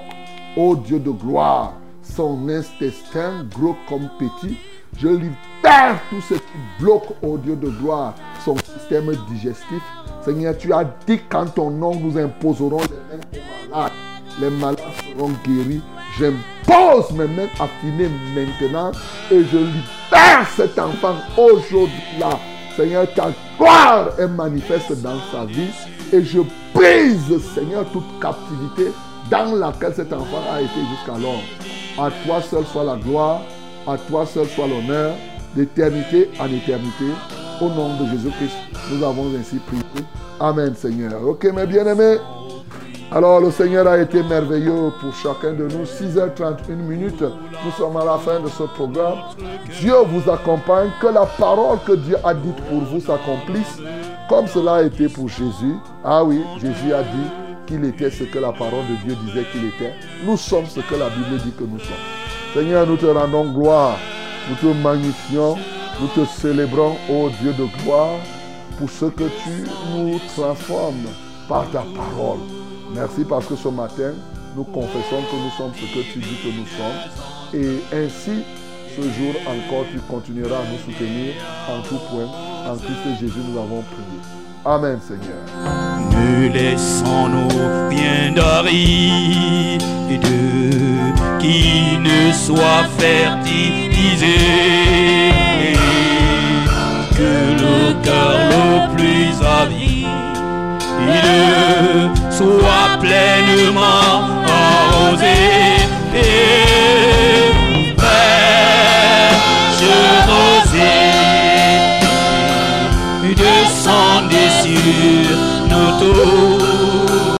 ô Dieu de gloire, son intestin, gros comme petit. Je libère tout ce qui bloque, ô Dieu de gloire, son système digestif. Seigneur, tu as dit qu'en ton nom, nous imposerons les mains aux malades. Les malades seront guéris. J'impose mes mains affinées maintenant et je libère cet enfant aujourd'hui là. Seigneur, ta gloire est manifeste dans sa vie et je brise, Seigneur, toute captivité dans laquelle cet enfant a été jusqu'alors. À toi seul soit la gloire, à toi seul soit l'honneur, d'éternité en éternité. Au nom de Jésus-Christ, nous avons ainsi prié. Amen, Seigneur. Ok, mes bien-aimés. Alors, le Seigneur a été merveilleux pour chacun de nous. 6h31 minutes, nous sommes à la fin de ce programme. Dieu vous accompagne, que la parole que Dieu a dite pour vous s'accomplisse, comme cela a été pour Jésus. Ah oui, Jésus a dit qu'il était ce que la parole de Dieu disait qu'il était. Nous sommes ce que la Bible dit que nous sommes. Seigneur, nous te rendons gloire, nous te magnifions, nous te célébrons, ô Dieu de gloire, pour ce que tu nous transformes par ta parole. Merci parce que ce matin, nous confessons que nous sommes ce que tu dis que nous sommes. Et ainsi, ce jour encore, tu continueras à nous soutenir en tout point. En Christ Jésus, nous avons prié. Amen, Seigneur. Ne laissons-nous rien d'aride qui ne soit fertilisé. Que le cœur le plus avide soit pleinement arrosé. Rosée descendez sur nos tours.